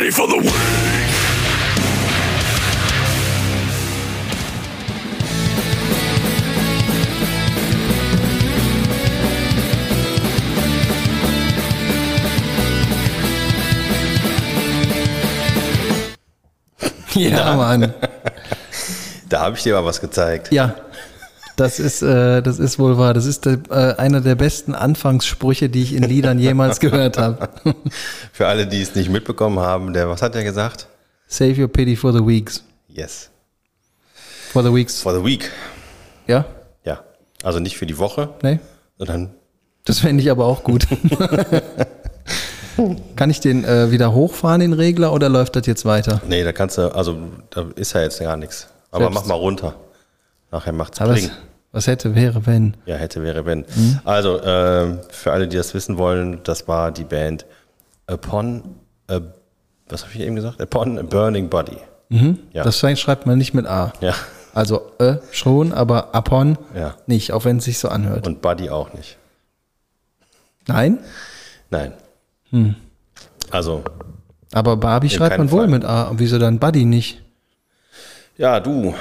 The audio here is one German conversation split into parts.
pity for the weak. Ja, Mann. Da habe ich dir mal was gezeigt. Ja, das ist, äh, das ist wohl wahr. Das ist äh, einer der besten Anfangssprüche, die ich in Liedern jemals gehört habe. Für alle, die es nicht mitbekommen haben, der, was hat er gesagt? Save your pity for the weeks. Yes. For the weeks. For the week. Ja? Ja. Also nicht für die Woche, Nee? sondern Das fände ich aber auch gut. Kann ich den äh, wieder hochfahren, den Regler, oder läuft das jetzt weiter? Nee, da kannst du, also da ist ja jetzt gar nichts. Aber Selbst- mach mal runter. Nachher macht's Aber Pling. Was, hätte, wäre, wenn? Ja, hätte, wäre, wenn. Mhm. Also, ähm, für alle, die das wissen wollen, das war die Band Upon, a, was habe ich eben gesagt? Upon a Burning Body. Ja. Das schreibt man nicht mit A. Ja. Also äh, schon, aber upon Ja. nicht, auch wenn es sich so anhört. Und Buddy auch nicht. Nein, Nein. Hm. Also, aber Barbie schreibt man wohl Fall. mit A. Und Wieso dann Buddy nicht? ja, du,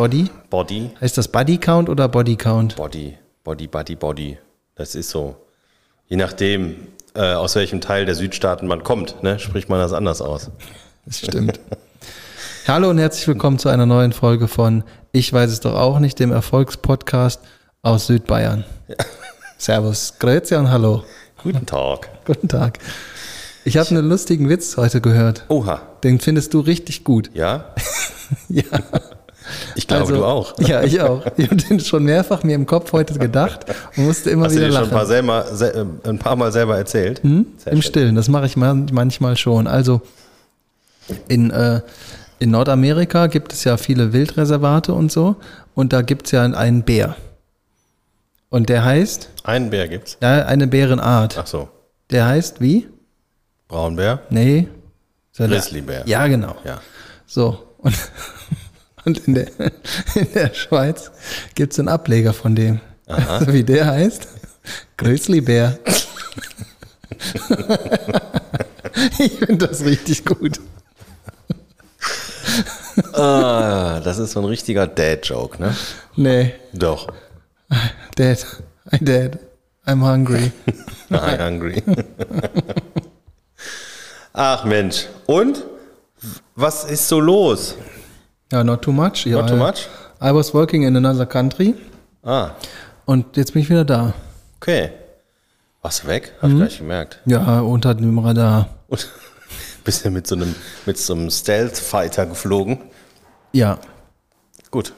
Body? Body, Heißt das Buddy Count oder Body Count? Body, Body, Body, Body. Das ist so. Je nachdem, äh, aus welchem Teil der Südstaaten man kommt, ne, spricht man das anders aus. Das stimmt. Hallo und herzlich willkommen zu einer neuen Folge von Ich weiß es doch auch nicht, dem Erfolgspodcast aus Südbayern. Servus, Grüezi und Hallo. Guten Tag. Guten Tag. Ich habe einen lustigen Witz heute gehört. Oha. Den findest du richtig gut. Ja? Ja. Ich glaube, Also, du auch. Ja, ich auch. Ich habe den schon mehrfach mir im Kopf heute gedacht und musste immer Hast du wieder dir schon ein paar, lachen. selber, se, äh, ein paar Mal selber erzählt? Sehr Im schön. Stillen, das mache ich man- manchmal schon. Also in, äh, in Nordamerika gibt es ja viele Wildreservate und so und da gibt es ja einen Bär. Und der heißt, Einen Bär gibt's. ja, eine Bärenart. Ach so. Der heißt wie? Braunbär. Nee. Grizzlybär. Ja, genau. Ja. So. Und, und in, der, in der Schweiz gibt es einen Ableger von dem. Also wie der heißt? Grizzlybär. ich finde das richtig gut. Ah, das ist so ein richtiger Dad-Joke, ne? Nee, Doch. Dad, I'm dead. I'm hungry. I'm hungry. Ach Mensch. Und? Was ist so los? Ja, not too much. Not too much? I was working in another country Ah, und jetzt bin ich wieder da. okay. Warst du weg? Hab ich gleich gemerkt. Ja, unter dem Radar. Und bist du mit so einem, mit so einem Stealth-Fighter geflogen? Ja, Gut.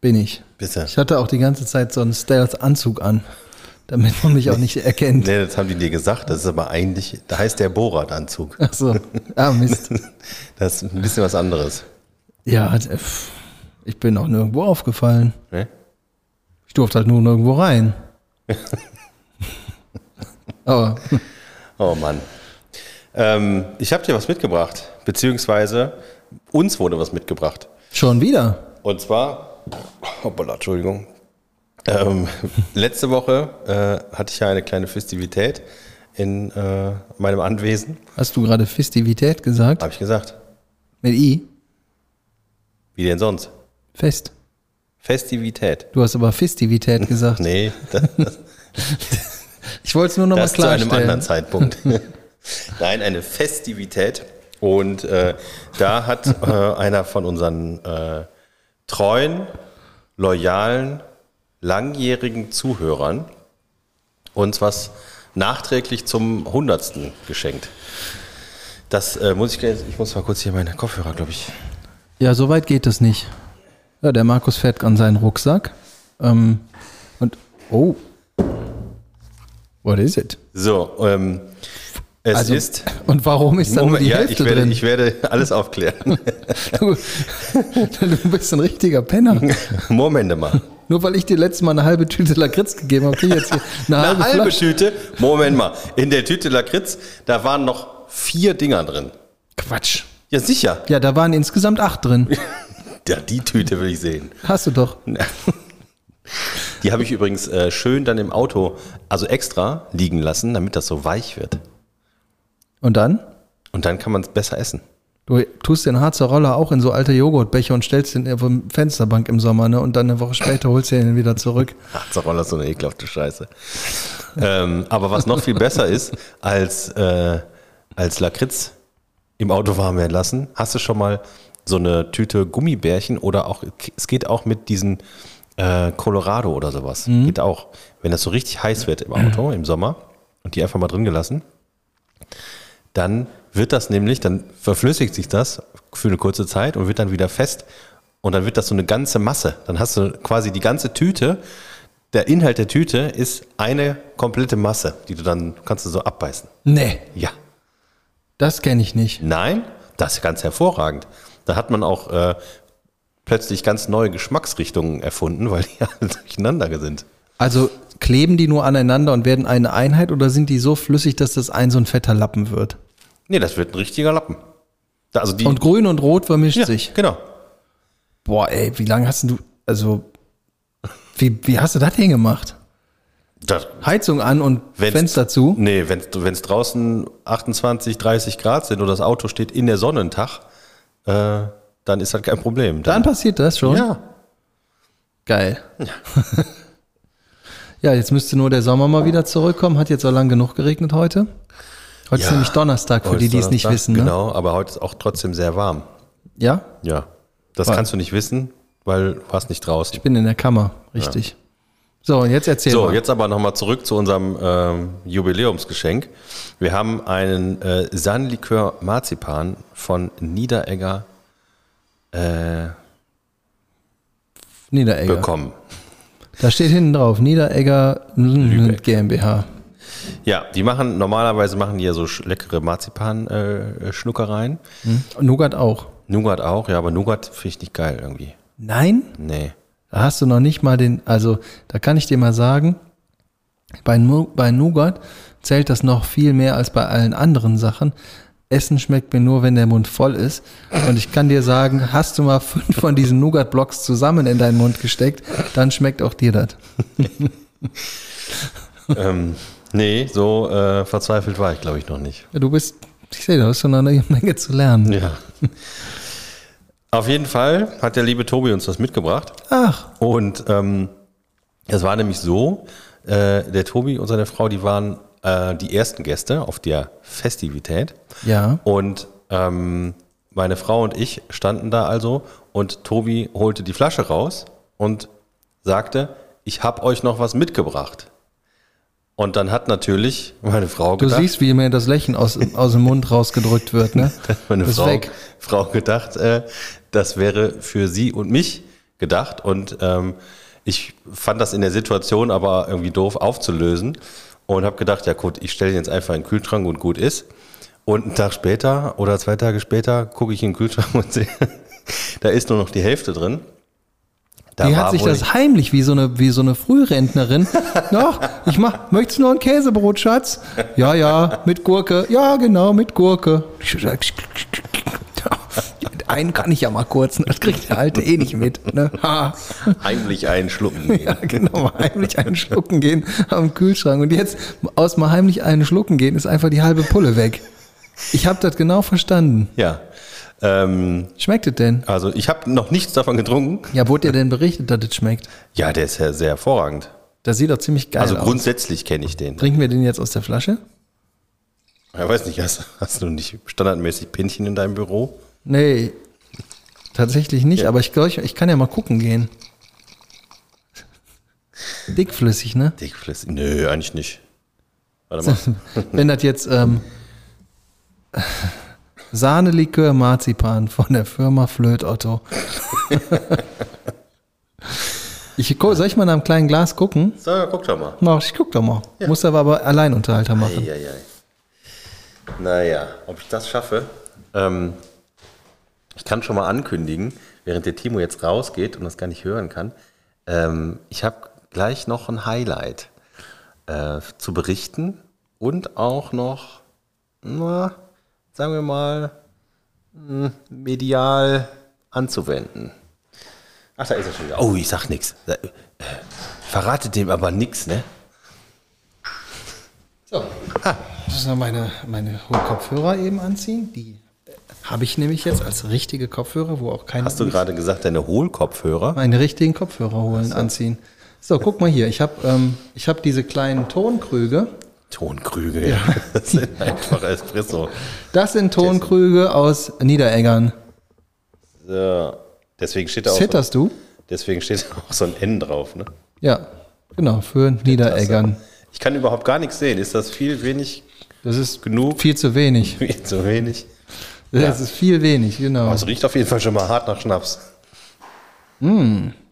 bin ich. Bitte. Ich hatte auch die ganze Zeit so einen Stealth-Anzug an, damit man mich auch nicht erkennt. Nee, das haben die dir gesagt. Das ist aber eigentlich, da heißt der Borat-Anzug. Ach so. Ah, Mist. Das ist ein bisschen was anderes. Ja, äh, ich bin auch nirgendwo aufgefallen. Ne? Ich durfte halt nur nirgendwo rein. Aber Oh Mann. Ähm, ich habe dir was mitgebracht, beziehungsweise uns wurde was mitgebracht. schon wieder. Und zwar, hoppala, Entschuldigung. Ähm, letzte Woche äh, hatte ich ja eine kleine Festivität in äh, meinem Anwesen. Hast du gerade Festivität gesagt? Habe ich gesagt. Mit I? Wie denn sonst? Fest. Festivität. Du hast aber Festivität gesagt. Nee, das, das, Ich wollte es nur noch mal das zu einem klarstellen. anderen Zeitpunkt. Nein, eine Festivität. Und äh, da hat äh, einer von unseren äh, treuen, loyalen, langjährigen Zuhörern uns was nachträglich zum Hundertsten geschenkt. Das äh, muss ich, ich muss mal kurz hier meine Kopfhörer, glaube ich. Ja, so weit geht es nicht. Ja, der Markus fährt an seinen Rucksack. Ähm, und, oh. What is it? So, ähm, es Also, ist. und warum ist da nur Moment, die ja, Hälfte ich werde, drin? ich werde alles aufklären. Du, du bist ein richtiger Penner. Moment mal. Nur weil ich dir letztes Mal eine halbe Tüte Lakritz gegeben habe, krieg ich jetzt hier eine, Eine halbe, halbe. Tüte. Moment mal. In der Tüte Lakritz, da waren noch vier Dinger drin. Quatsch. Ja, sicher. Ja, da waren insgesamt acht drin. Ja, die Tüte will ich sehen. Hast du doch. Die habe ich übrigens äh, schön dann im Auto, also extra liegen lassen, damit das so weich wird. Und dann? Und dann kann man es besser essen. Du tust den Harzer Roller auch in so alte Joghurtbecher und stellst den auf die Fensterbank im Sommer, ne? Und dann eine Woche später holst du ihn wieder zurück. Harzer ist so eine ekelhafte Scheiße. ähm, aber was noch viel besser ist, als, äh, als Lakritz im Auto warm werden lassen, hast du schon mal so eine Tüte Gummibärchen oder auch, es geht auch mit diesen äh, Colorado oder sowas. Mhm. Geht auch. Wenn das so richtig heiß wird im Auto im Sommer und die einfach mal drin gelassen, dann wird das nämlich, dann verflüssigt sich das für eine kurze Zeit und wird dann wieder fest und dann wird das so eine ganze Masse. Dann hast du quasi die ganze Tüte. Der Inhalt der Tüte ist eine komplette Masse, die du dann kannst du so abbeißen. Nee. Ja. Das kenne ich nicht. Nein, das ist ganz hervorragend. Da hat man auch äh, plötzlich ganz neue Geschmacksrichtungen erfunden, weil die alle durcheinander sind. Also kleben die nur aneinander und werden eine Einheit oder sind die so flüssig, dass das ein so ein fetter Lappen wird? Nee, das wird ein richtiger Lappen. Also die, und grün und rot vermischt ja, sich. Genau. Boah, ey, wie lange hast du, also, wie, wie hast du das denn gemacht? Das, Heizung an und Fenster zu? Nee, wenn es draußen 28, 30 Grad sind und das Auto steht in der Sonne einen Tag, äh, dann ist das kein Problem. Dann, dann passiert das schon? Ja. Geil. Ja. ja, jetzt müsste nur der Sommer mal wieder zurückkommen. Hat jetzt so lang genug geregnet heute. Heute ja, ist nämlich Donnerstag, für die, die es nicht wissen. Ne? Genau, aber heute ist auch trotzdem sehr warm. Ja? Ja. Das weil, kannst du nicht wissen, weil du warst nicht draußen. Ich bin in der Kammer, richtig. Ja. So, jetzt erzähl So, mal. jetzt aber nochmal zurück zu unserem ähm, Jubiläumsgeschenk. Wir haben einen äh, Sanlikör Marzipan von Niederegger äh, Niederegger. bekommen. Da steht hinten drauf, Niederegger Lübeck. GmbH. Ja, die machen, normalerweise machen die ja so leckere Marzipan-Schnuckereien. Äh, mhm. Nougat auch. Nougat auch, ja, aber Nougat finde ich nicht geil irgendwie. Nein? Nee. Da hast du noch nicht mal den, also da kann ich dir mal sagen, bei, bei Nougat zählt das noch viel mehr als bei allen anderen Sachen. Essen schmeckt mir nur, wenn der Mund voll ist. Und ich kann dir sagen, hast du mal fünf von diesen Nougat-Blocks zusammen in deinen Mund gesteckt, dann schmeckt auch dir das. ähm, Nee, so äh, verzweifelt war ich, glaube ich, noch nicht. Ja, du bist, ich sehe, du hast schon eine Menge zu lernen. Ja. Auf jeden Fall hat der liebe Tobi uns das mitgebracht. Ach. Und ähm, es war nämlich so, äh, der Tobi und seine Frau, die waren äh, die ersten Gäste auf der Festivität. Ja. Und ähm, meine Frau und ich standen da also und Tobi holte die Flasche raus und sagte, ich habe euch noch was mitgebracht. Und dann hat natürlich meine Frau gedacht. Du siehst, wie mir das Lächeln aus, aus dem Mund rausgedrückt wird, ne? meine Frau, Frau gedacht, äh, das wäre für sie und mich gedacht. Und ähm, ich fand das in der Situation aber irgendwie doof aufzulösen und habe gedacht, ja gut, ich stelle jetzt einfach in den Kühlschrank und gut ist. Und einen Tag später oder zwei Tage später gucke ich in den Kühlschrank und sehe, da ist nur noch die Hälfte drin. Da die hat sich das heimlich wie so eine, wie so eine Frührentnerin. Doch, ich mach, möchtest du noch ein Käsebrot, Schatz? Ja, ja, mit Gurke. Ja, genau, mit Gurke. Einen kann ich ja mal kurz, das kriegt der Alte eh nicht mit. Ne? Ha. Heimlich einen schlucken gehen. Ja, genau, heimlich einen schlucken gehen am Kühlschrank. Und jetzt aus mal heimlich einen schlucken gehen, ist einfach die halbe Pulle weg. Ich habe das genau verstanden. Ja. Ähm, schmeckt es denn? Also ich habe noch nichts davon getrunken. Ja, wurde dir denn berichtet, dass es schmeckt? Ja, der ist ja sehr hervorragend. Das sieht doch ziemlich geil also aus. Also grundsätzlich kenne ich den. Trinken wir den jetzt aus der Flasche? Ja, weiß nicht, hast, hast du nicht standardmäßig Pinchen in deinem Büro? Nee, tatsächlich nicht, ja. aber ich glaube, ich kann ja mal gucken gehen. Dickflüssig, ne? Dickflüssig? Nö, eigentlich nicht. Warte mal. Wenn das jetzt ähm, Sahnelikör Marzipan von der Firma Flöt Otto. ich, soll ich mal in einem kleinen Glas gucken? So, guck doch mal. Mach, ich guck doch mal. Ja. Muss aber, aber Alleinunterhalter machen. Ei, ei, ei. Naja, ob ich das schaffe? Ähm, ich kann schon mal ankündigen, während der Timo jetzt rausgeht und das gar nicht hören kann, ähm, ich habe gleich noch ein Highlight äh, zu berichten und auch noch, na, sagen wir mal, hm, medial anzuwenden. Ach, da ist er schon wieder. Oh, ich sag nichts. Äh, verrate dem aber nichts, ne? So. Ha. Ich muss noch meine, meine Kopfhörer eben anziehen. Die habe ich nämlich jetzt als richtige Kopfhörer, wo auch keine. Hast du gerade gesagt, deine Hohlkopfhörer? Meine richtigen Kopfhörer holen, anziehen. So, guck mal hier. Ich habe ähm, ich hab diese kleinen Tonkrüge. Tonkrüge, ja. Das sind einfach Espresso. Das sind Tonkrüge aus Niedereggern. So. Deswegen steht da auch, Zitterst du? deswegen steht da auch so ein N drauf, ne? Ja, genau, für Niedereggern. Ich kann überhaupt gar nichts sehen. Ist das viel, wenig, Das ist genug? viel zu wenig. Viel zu wenig? Das ist viel wenig, genau. Es riecht auf jeden Fall schon mal hart nach Schnaps.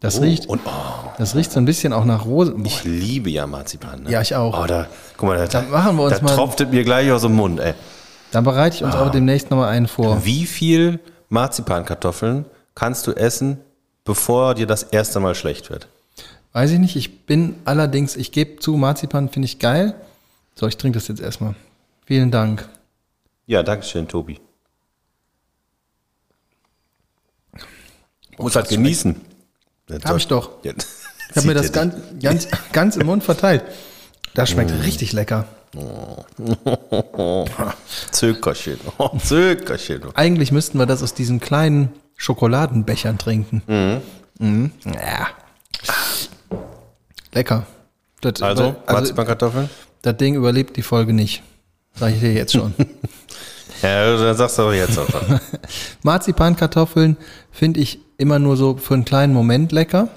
Das Oh, riecht, Und oh, das riecht so ein bisschen auch nach Rose. Boah, ich liebe ja Marzipan. Ne? Ja, ich auch. Oh, da, guck mal, da, Dann machen wir uns da mal- tropft es mir gleich aus dem Mund, ey. Dann bereite ich uns auch demnächst nochmal einen vor. Wie viel Marzipankartoffeln kannst du essen, bevor dir das erste Mal schlecht wird? Weiß ich nicht. Ich bin allerdings, ich gebe zu, Marzipan finde ich geil. So, ich trinke das jetzt erstmal. Vielen Dank. Ja, danke schön, Tobi. Muss halt genießen. Hab ich doch. Ja. Ich habe mir das ganz, ganz, ganz im Mund verteilt. Das schmeckt Mm. richtig lecker. Zögerchen. Oh, Zögerchen. Eigentlich müssten wir das aus diesen kleinen Schokoladenbechern trinken. Mhm. Ja. Lecker. Das, Also, also Marzipankartoffeln? das Ding überlebt die Folge nicht. Sag ich dir jetzt schon. Ja, dann sagst du aber jetzt auch schon. Marzipankartoffeln finde ich immer nur so für einen kleinen Moment lecker,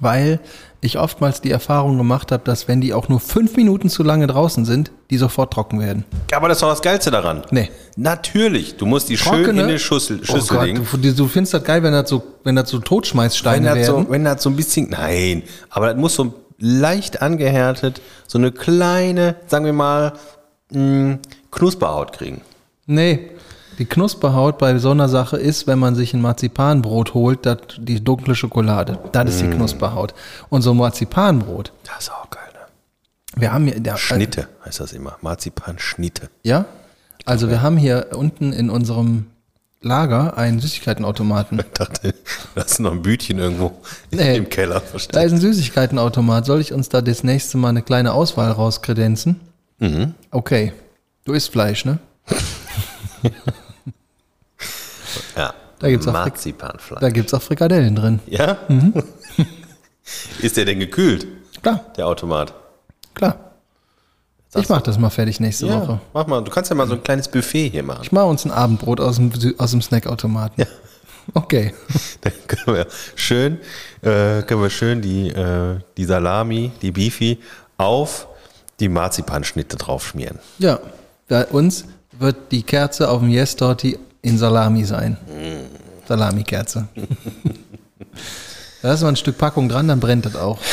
weil ich oftmals die Erfahrung gemacht habe, dass wenn die auch nur fünf Minuten zu lange draußen sind, die sofort trocken werden. Aber das ist doch das Geilste daran. Nee. Natürlich. Du musst die schön Trockene? in eine Schüssel, Oh Schüssel Gott, legen. du, du findest das geil, wenn das so, wenn das so Wenn Totschmeißsteine das, werden. so, wenn das so ein bisschen, nein, aber das muss so leicht angehärtet, so eine kleine, sagen wir mal, mh, Knusperhaut kriegen. Nee, die Knusperhaut bei so einer Sache ist, wenn man sich ein Marzipanbrot holt, das, die dunkle Schokolade. Das ist Mm. die Knusperhaut. Und so ein Marzipanbrot, Das ist auch geil, ne? wir haben hier, der, Schnitte heißt das immer. Marzipan-Schnitte. Ja, also wir haben hier unten in unserem Lager einen Süßigkeitenautomaten. Ich dachte, das ist noch ein Bütchen irgendwo Nee. im Keller Da versteckt. ist ein Süßigkeitenautomat. Soll ich uns da das nächste Mal eine kleine Auswahl rauskredenzen? Mhm. Okay. Du isst Fleisch, ne? Ja. Da gibt's auch- Marzipanfleisch. Da gibt's auch Frikadellen drin. Ja? Mhm. ist der denn gekühlt, Klar, der Automat? klar. Ich mach das mal fertig nächste Ja, Woche. mach mal. Du kannst ja mal so ein kleines Buffet hier machen. Ich mache uns ein Abendbrot aus dem, aus dem Snackautomaten. Okay. Dann können wir schön, äh, können wir schön die, äh, die Salami, die Beefy auf die Marzipanschnitte draufschmieren. Ja, bei uns wird die Kerze auf dem Yes Torti in Salami sein. Salami-Kerze. da ist mal ein Stück Packung dran, dann brennt das auch.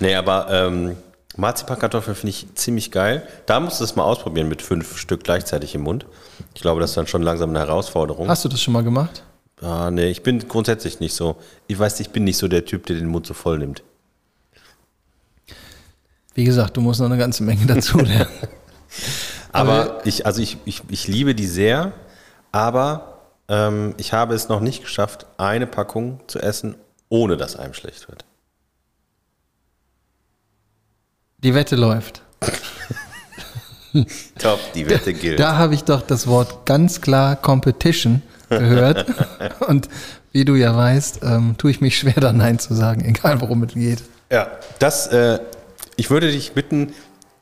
Nee, aber ähm, Marzipankartoffeln finde ich ziemlich geil. Da musst du es mal ausprobieren mit fünf Stück gleichzeitig im Mund. Ich glaube, das ist dann schon langsam eine Herausforderung. Hast du das schon mal gemacht? Ah, nee, ich bin grundsätzlich nicht so. Ich weiß, ich bin nicht so der Typ, der den Mund so voll nimmt. Wie gesagt, du musst noch eine ganze Menge dazu lernen. Aber ich, also ich, ich, ich liebe die sehr, aber ähm, ich habe es noch nicht geschafft, eine Packung zu essen, ohne dass einem schlecht wird. Die Wette läuft. Top, die Wette gilt. Da habe ich doch das Wort ganz klar Competition gehört. Und wie du ja weißt, ähm, tue ich mich schwer, da Nein zu sagen, egal worum es geht. Ja, das, äh, ich würde dich bitten,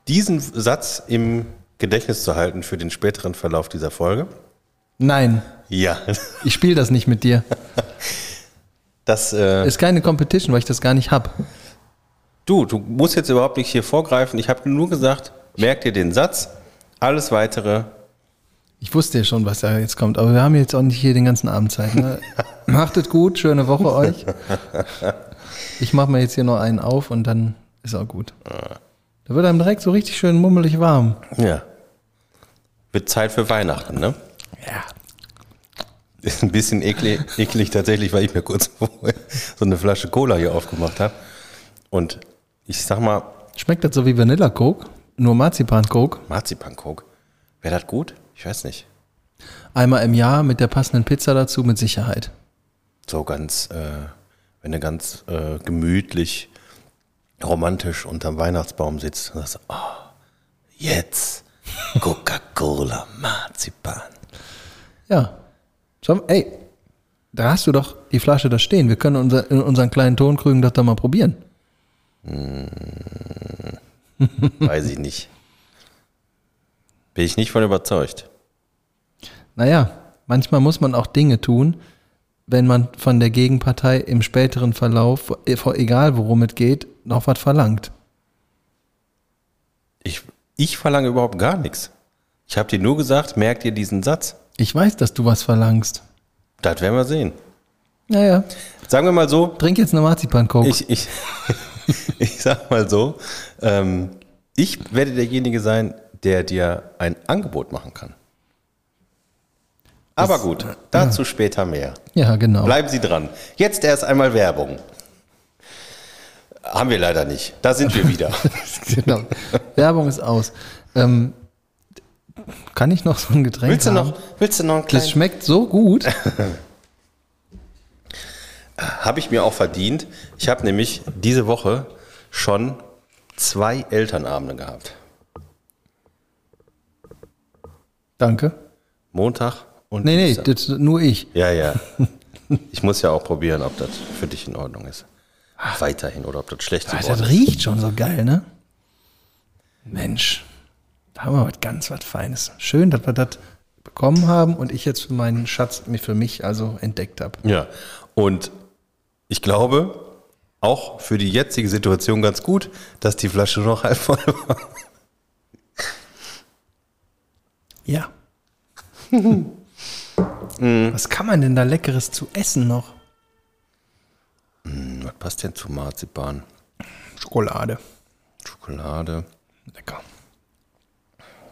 diesen Satz im Gedächtnis zu halten für den späteren Verlauf dieser Folge. Nein, Ja, ich spiele das nicht mit dir. das, äh, Ist keine Competition, weil ich das gar nicht hab. du, du musst jetzt überhaupt nicht hier vorgreifen. Ich habe nur gesagt, merk dir den Satz. Alles weitere Ich wusste ja schon, was da jetzt kommt, aber wir haben jetzt auch nicht hier den ganzen Abend Zeit. Ne? Macht es gut, schöne Woche euch. Ich mache mir jetzt hier noch einen auf und dann ist auch gut. Da wird einem direkt so richtig schön mummelig warm. Ja. Wird Zeit für Weihnachten, ne? Ja. Ist ein bisschen eklig, eklig tatsächlich, weil ich mir kurz vorher so eine Flasche Cola hier aufgemacht habe. Und ich sag mal, Schmeckt das so wie Vanilla Coke? Nur Marzipan Coke? Marzipan-Coke. Wäre das gut? Ich weiß nicht. Einmal im Jahr mit der passenden Pizza dazu mit Sicherheit. So ganz, äh, wenn du ganz äh, gemütlich romantisch unterm Weihnachtsbaum sitzt und sagst, oh, jetzt Coca-Cola, Marzipan. Ja. Ey, da hast du doch die Flasche da stehen. Wir können unser, in unseren kleinen Tonkrügen das da mal probieren. Weiß ich nicht. Bin ich nicht von überzeugt. Naja, manchmal muss man auch Dinge tun, wenn man von der Gegenpartei im späteren Verlauf, egal worum es geht, noch was verlangt. Ich, ich verlange überhaupt gar nichts. Ich habe dir nur gesagt, merkt ihr diesen Satz? Ich weiß, dass du was verlangst. Das werden wir sehen. Naja, Sagen wir mal so, trink jetzt eine Marzipan-Coke. ich, ich, ich sag mal so, ähm, ich werde derjenige sein, der dir ein Angebot machen kann. Aber gut, dazu später mehr. Ja, genau. Bleiben Sie dran. Jetzt erst einmal Werbung. Haben wir leider nicht. Da sind wir wieder. genau. Werbung ist aus. Ähm, kann ich noch so ein Getränk willst, du haben? noch, willst du noch einen Das kleinen? schmeckt so gut. Habe ich mir auch verdient. Ich habe nämlich diese Woche schon zwei Elternabende gehabt. Danke. Montag und Nee, nee, das, nur ich. Ja, ja. Ich muss ja auch probieren, ob das für dich in Ordnung ist. Weiterhin oder ob das schlecht geworden das ist. riecht schon so geil, ne? Mensch, da haben wir was ganz was Feines. Schön, dass wir das bekommen haben und ich jetzt für meinen Schatz für mich also entdeckt habe. Ja, und ich glaube, auch für die jetzige Situation ganz gut, dass die Flasche noch halb voll war. Ja. Was kann man denn da Leckeres zu essen noch? Was passt denn zu Marzipan? Schokolade. Schokolade, Lecker.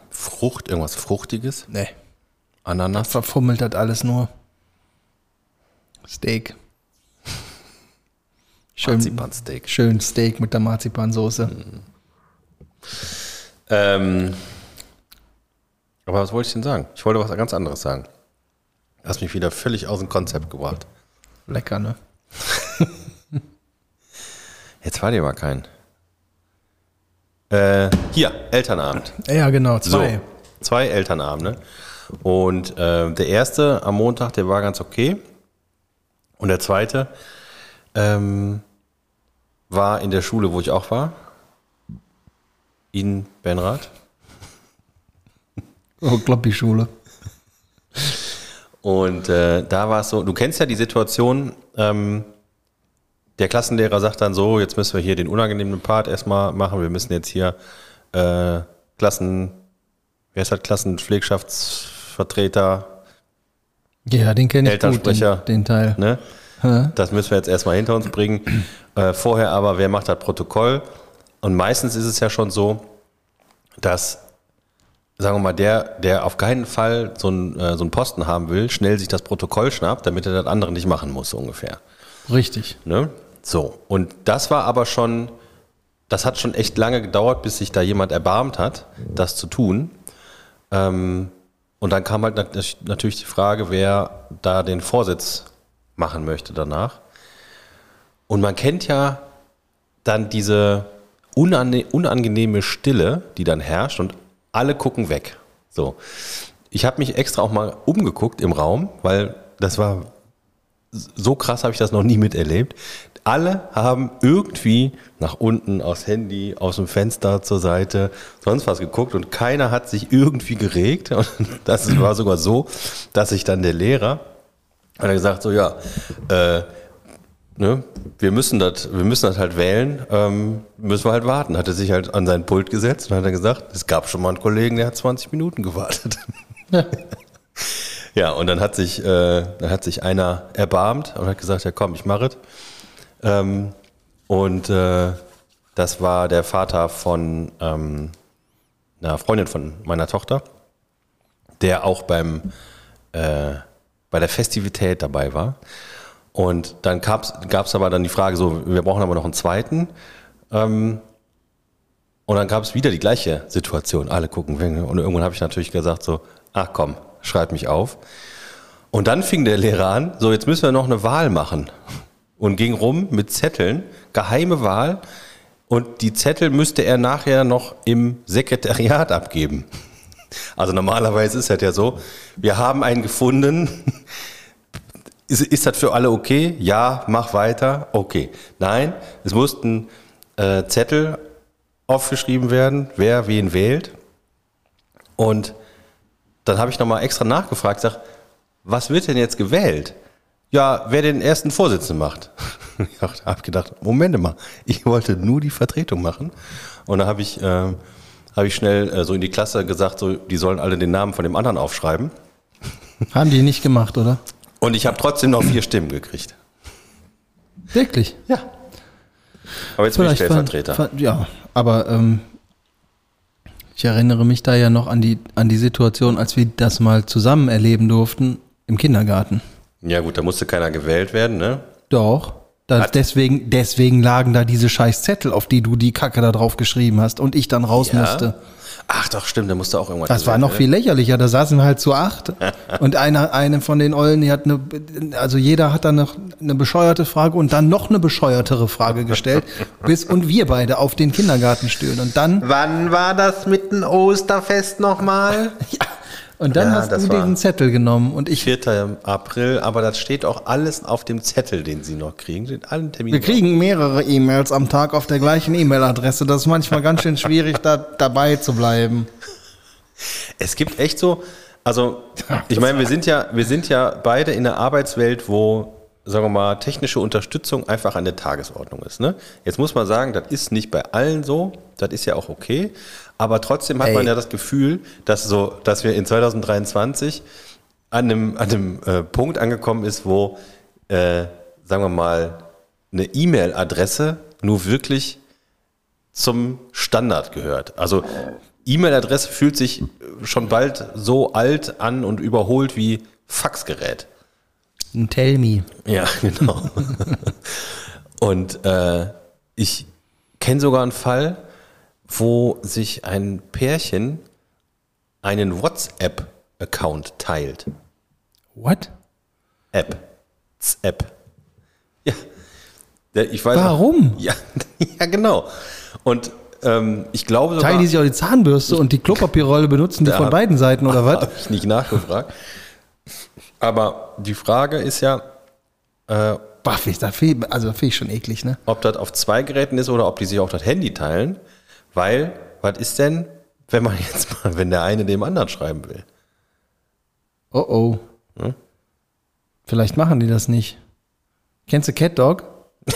Frucht, irgendwas Fruchtiges, Nee, Ananas. verfummelt das alles nur. Steak. Schön, Marzipansteak. schön Steak mit der Marzipansoße. Ähm, aber was wollte ich denn sagen? Ich wollte was ganz anderes sagen. Hast mich wieder völlig aus dem Konzept gebracht. Lecker, ne? Jetzt war dir mal kein. Äh, hier, Elternabend. Ja, genau, zwei. So, zwei Elternabende. Und äh, der erste am Montag, der war ganz okay. Und der zweite ähm, war in der Schule, wo ich auch war. In Benrath. Oh, Kloppi-Schule. Und äh, da war es so, du kennst ja die Situation, ähm, der Klassenlehrer sagt dann so, jetzt müssen wir hier den unangenehmen Part erstmal machen, wir müssen jetzt hier äh, Klassen, wer ist halt Klassenpflegschaftsvertreter, Ja, den kenne ich Elternsprecher. gut, den, den Teil. ne? Das müssen wir jetzt erstmal hinter uns bringen. Äh, vorher aber, wer macht das Protokoll? Und meistens ist es ja schon so, dass, sagen wir mal, der, der auf keinen Fall so einen, äh, so einen Posten haben will, schnell sich das Protokoll schnappt, damit er das andere nicht machen muss, so ungefähr. Richtig. Ne? So, und das war aber schon, das hat schon echt lange gedauert, bis sich da jemand erbarmt hat, das zu tun. Ähm, und dann kam halt nat- natürlich die Frage, wer da den Vorsitz machen möchte danach. Und man kennt ja dann diese unangenehme Stille, die dann herrscht und alle gucken weg. So. Ich habe mich extra auch mal umgeguckt im Raum, weil das war so krass habe ich das noch nie miterlebt. Alle haben irgendwie nach unten, aufs Handy, aus dem Fenster zur Seite, sonst was geguckt und keiner hat sich irgendwie geregt. Und das war sogar so, dass sich dann der Lehrer hat er gesagt, so ja, äh, ne, wir müssen das, wir müssen das halt wählen, ähm, müssen wir halt warten. Hat er sich halt an sein Pult gesetzt und hat er gesagt, es gab schon mal einen Kollegen, der hat 20 Minuten gewartet. Ja. Ja, und dann hat sich, äh, dann hat sich einer erbarmt und hat gesagt, ja komm, ich mache es. Ähm, und äh, das war der Vater von ähm, einer Freundin von meiner Tochter, der auch beim, äh, bei der Festivität dabei war. Und dann gab es aber dann die Frage so, wir brauchen aber noch einen zweiten. Ähm, und dann gab es wieder die gleiche Situation. Alle gucken. Und irgendwann habe ich natürlich gesagt so, ach komm, schreib mich auf. Und dann fing der Lehrer an, so jetzt müssen wir noch eine Wahl machen. Und ging rum mit Zetteln, geheime Wahl. und die Zettel müsste er nachher noch im Sekretariat abgeben. Also normalerweise ist das ja so, wir haben einen gefunden. Ist, ist das für alle okay? Ja, mach weiter. Okay. Nein, es mussten äh, Zettel aufgeschrieben werden, wer wen wählt. Und dann habe ich nochmal extra nachgefragt, sag, was wird denn jetzt gewählt? Ja, wer den ersten Vorsitzenden macht. Ich habe gedacht, Moment mal, ich wollte nur die Vertretung machen. Und dann habe ich, äh, hab ich schnell äh, so in die Klasse gesagt, so, die sollen alle den Namen von dem anderen aufschreiben. Haben die nicht gemacht, oder? Und ich habe trotzdem noch vier Stimmen gekriegt. Wirklich? Ja. Aber jetzt bin ich Stellvertreter. War, war, ja, aber ähm, ich erinnere mich da ja noch an die, an die Situation, als wir das mal zusammen erleben durften im Kindergarten. Ja gut, da musste keiner gewählt werden, ne? Doch. Deswegen, deswegen lagen da diese scheiß Zettel, auf die du die Kacke da drauf geschrieben hast und ich dann raus Ja. musste. Ach doch, stimmt, da musste auch irgendwas Das war noch viel lächerlicher. Da saßen wir halt zu acht und einer, eine von den Eulen, die hat eine, also jeder hat dann noch eine bescheuerte Frage und dann noch eine bescheuertere Frage gestellt, bis und wir beide auf den Kindergartenstühlen und dann, Wann war das mit dem Osterfest nochmal? und dann Ja, hast du diesen Zettel genommen und ich, 4. April, aber das steht auch alles auf dem Zettel, den Sie noch kriegen. Steht allen Terminen wir kriegen mehrere E-Mails am Tag auf der gleichen E-Mail-Adresse. Das ist manchmal ganz schön schwierig, da dabei zu bleiben. Es gibt echt so, also ich meine, wir sind ja, wir sind ja beide in einer Arbeitswelt, wo, sagen wir mal, technische Unterstützung einfach an der Tagesordnung ist. Ne? Jetzt muss man sagen, das ist nicht bei allen so, das ist ja auch okay, aber trotzdem hat Ey. man ja das Gefühl, dass so, dass wir in 2023 an einem, an einem äh, Punkt angekommen ist, wo, äh, sagen wir mal, eine E-Mail-Adresse nur wirklich zum Standard gehört. Also E-Mail-Adresse fühlt sich schon bald so alt an und überholt wie Faxgerät. Ein Tell me. Ja, genau. und äh, ich kenne sogar einen Fall, wo sich ein Pärchen einen WhatsApp-Account teilt. What? App. App. Ja. Ich weiß Warum? Auch, ja, ja, genau. Und ähm, ich glaube sogar... Teilen die sich auch die Zahnbürste und die Klopapierrolle benutzen die Da von beiden Seiten oder was? Habe ich nicht nachgefragt. Aber die Frage ist ja, äh, Boah, ich, find, also finde ich schon eklig, ne? ob das auf zwei Geräten ist oder ob die sich auch das Handy teilen. Weil, was ist denn, wenn man jetzt mal, wenn der eine dem anderen schreiben will? Oh oh. Hm? Vielleicht machen die das nicht. Kennst du Cat Dog?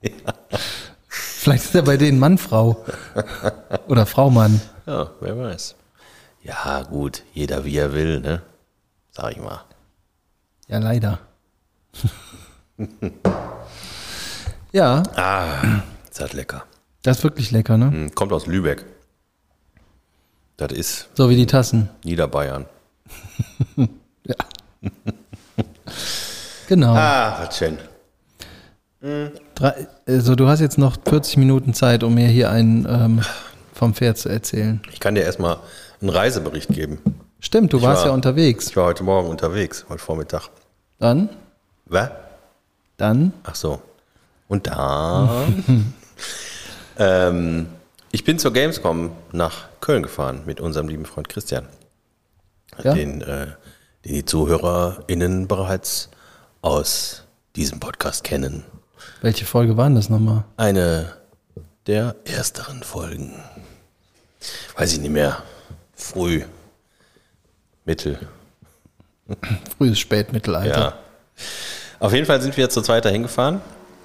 Vielleicht ist er bei denen Mann, Frau. Oder Frau, Mann. Ja, wer weiß. Ja, gut, jeder wie er will, ne? Sag ich mal. Ja, leider. ja, Ah, ist das lecker. Das ist wirklich lecker, ne? Hm, Kommt aus Lübeck. Das ist So wie die Tassen. Niederbayern. Ja. genau. Ah, was schön. Drei, also du hast jetzt noch 40 Minuten Zeit, um mir hier einen ähm, vom Pferd zu erzählen. Ich kann dir erstmal einen Reisebericht geben. Stimmt, du warst war- ja unterwegs. Ich war heute Morgen unterwegs, heute Vormittag. Dann, Was? dann, Ach so. Und da. ähm, ich bin zur Gamescom nach Köln gefahren mit unserem lieben Freund Christian. Ja. Den, äh, den die ZuhörerInnen bereits aus diesem Podcast kennen. welche Folge waren das nochmal? Eine der ersteren Folgen. Weiß ich nicht mehr. Früh. Mittel. Frühes Spätmittelalter. Ja. Auf jeden Fall sind wir zu zweit dahin gefahren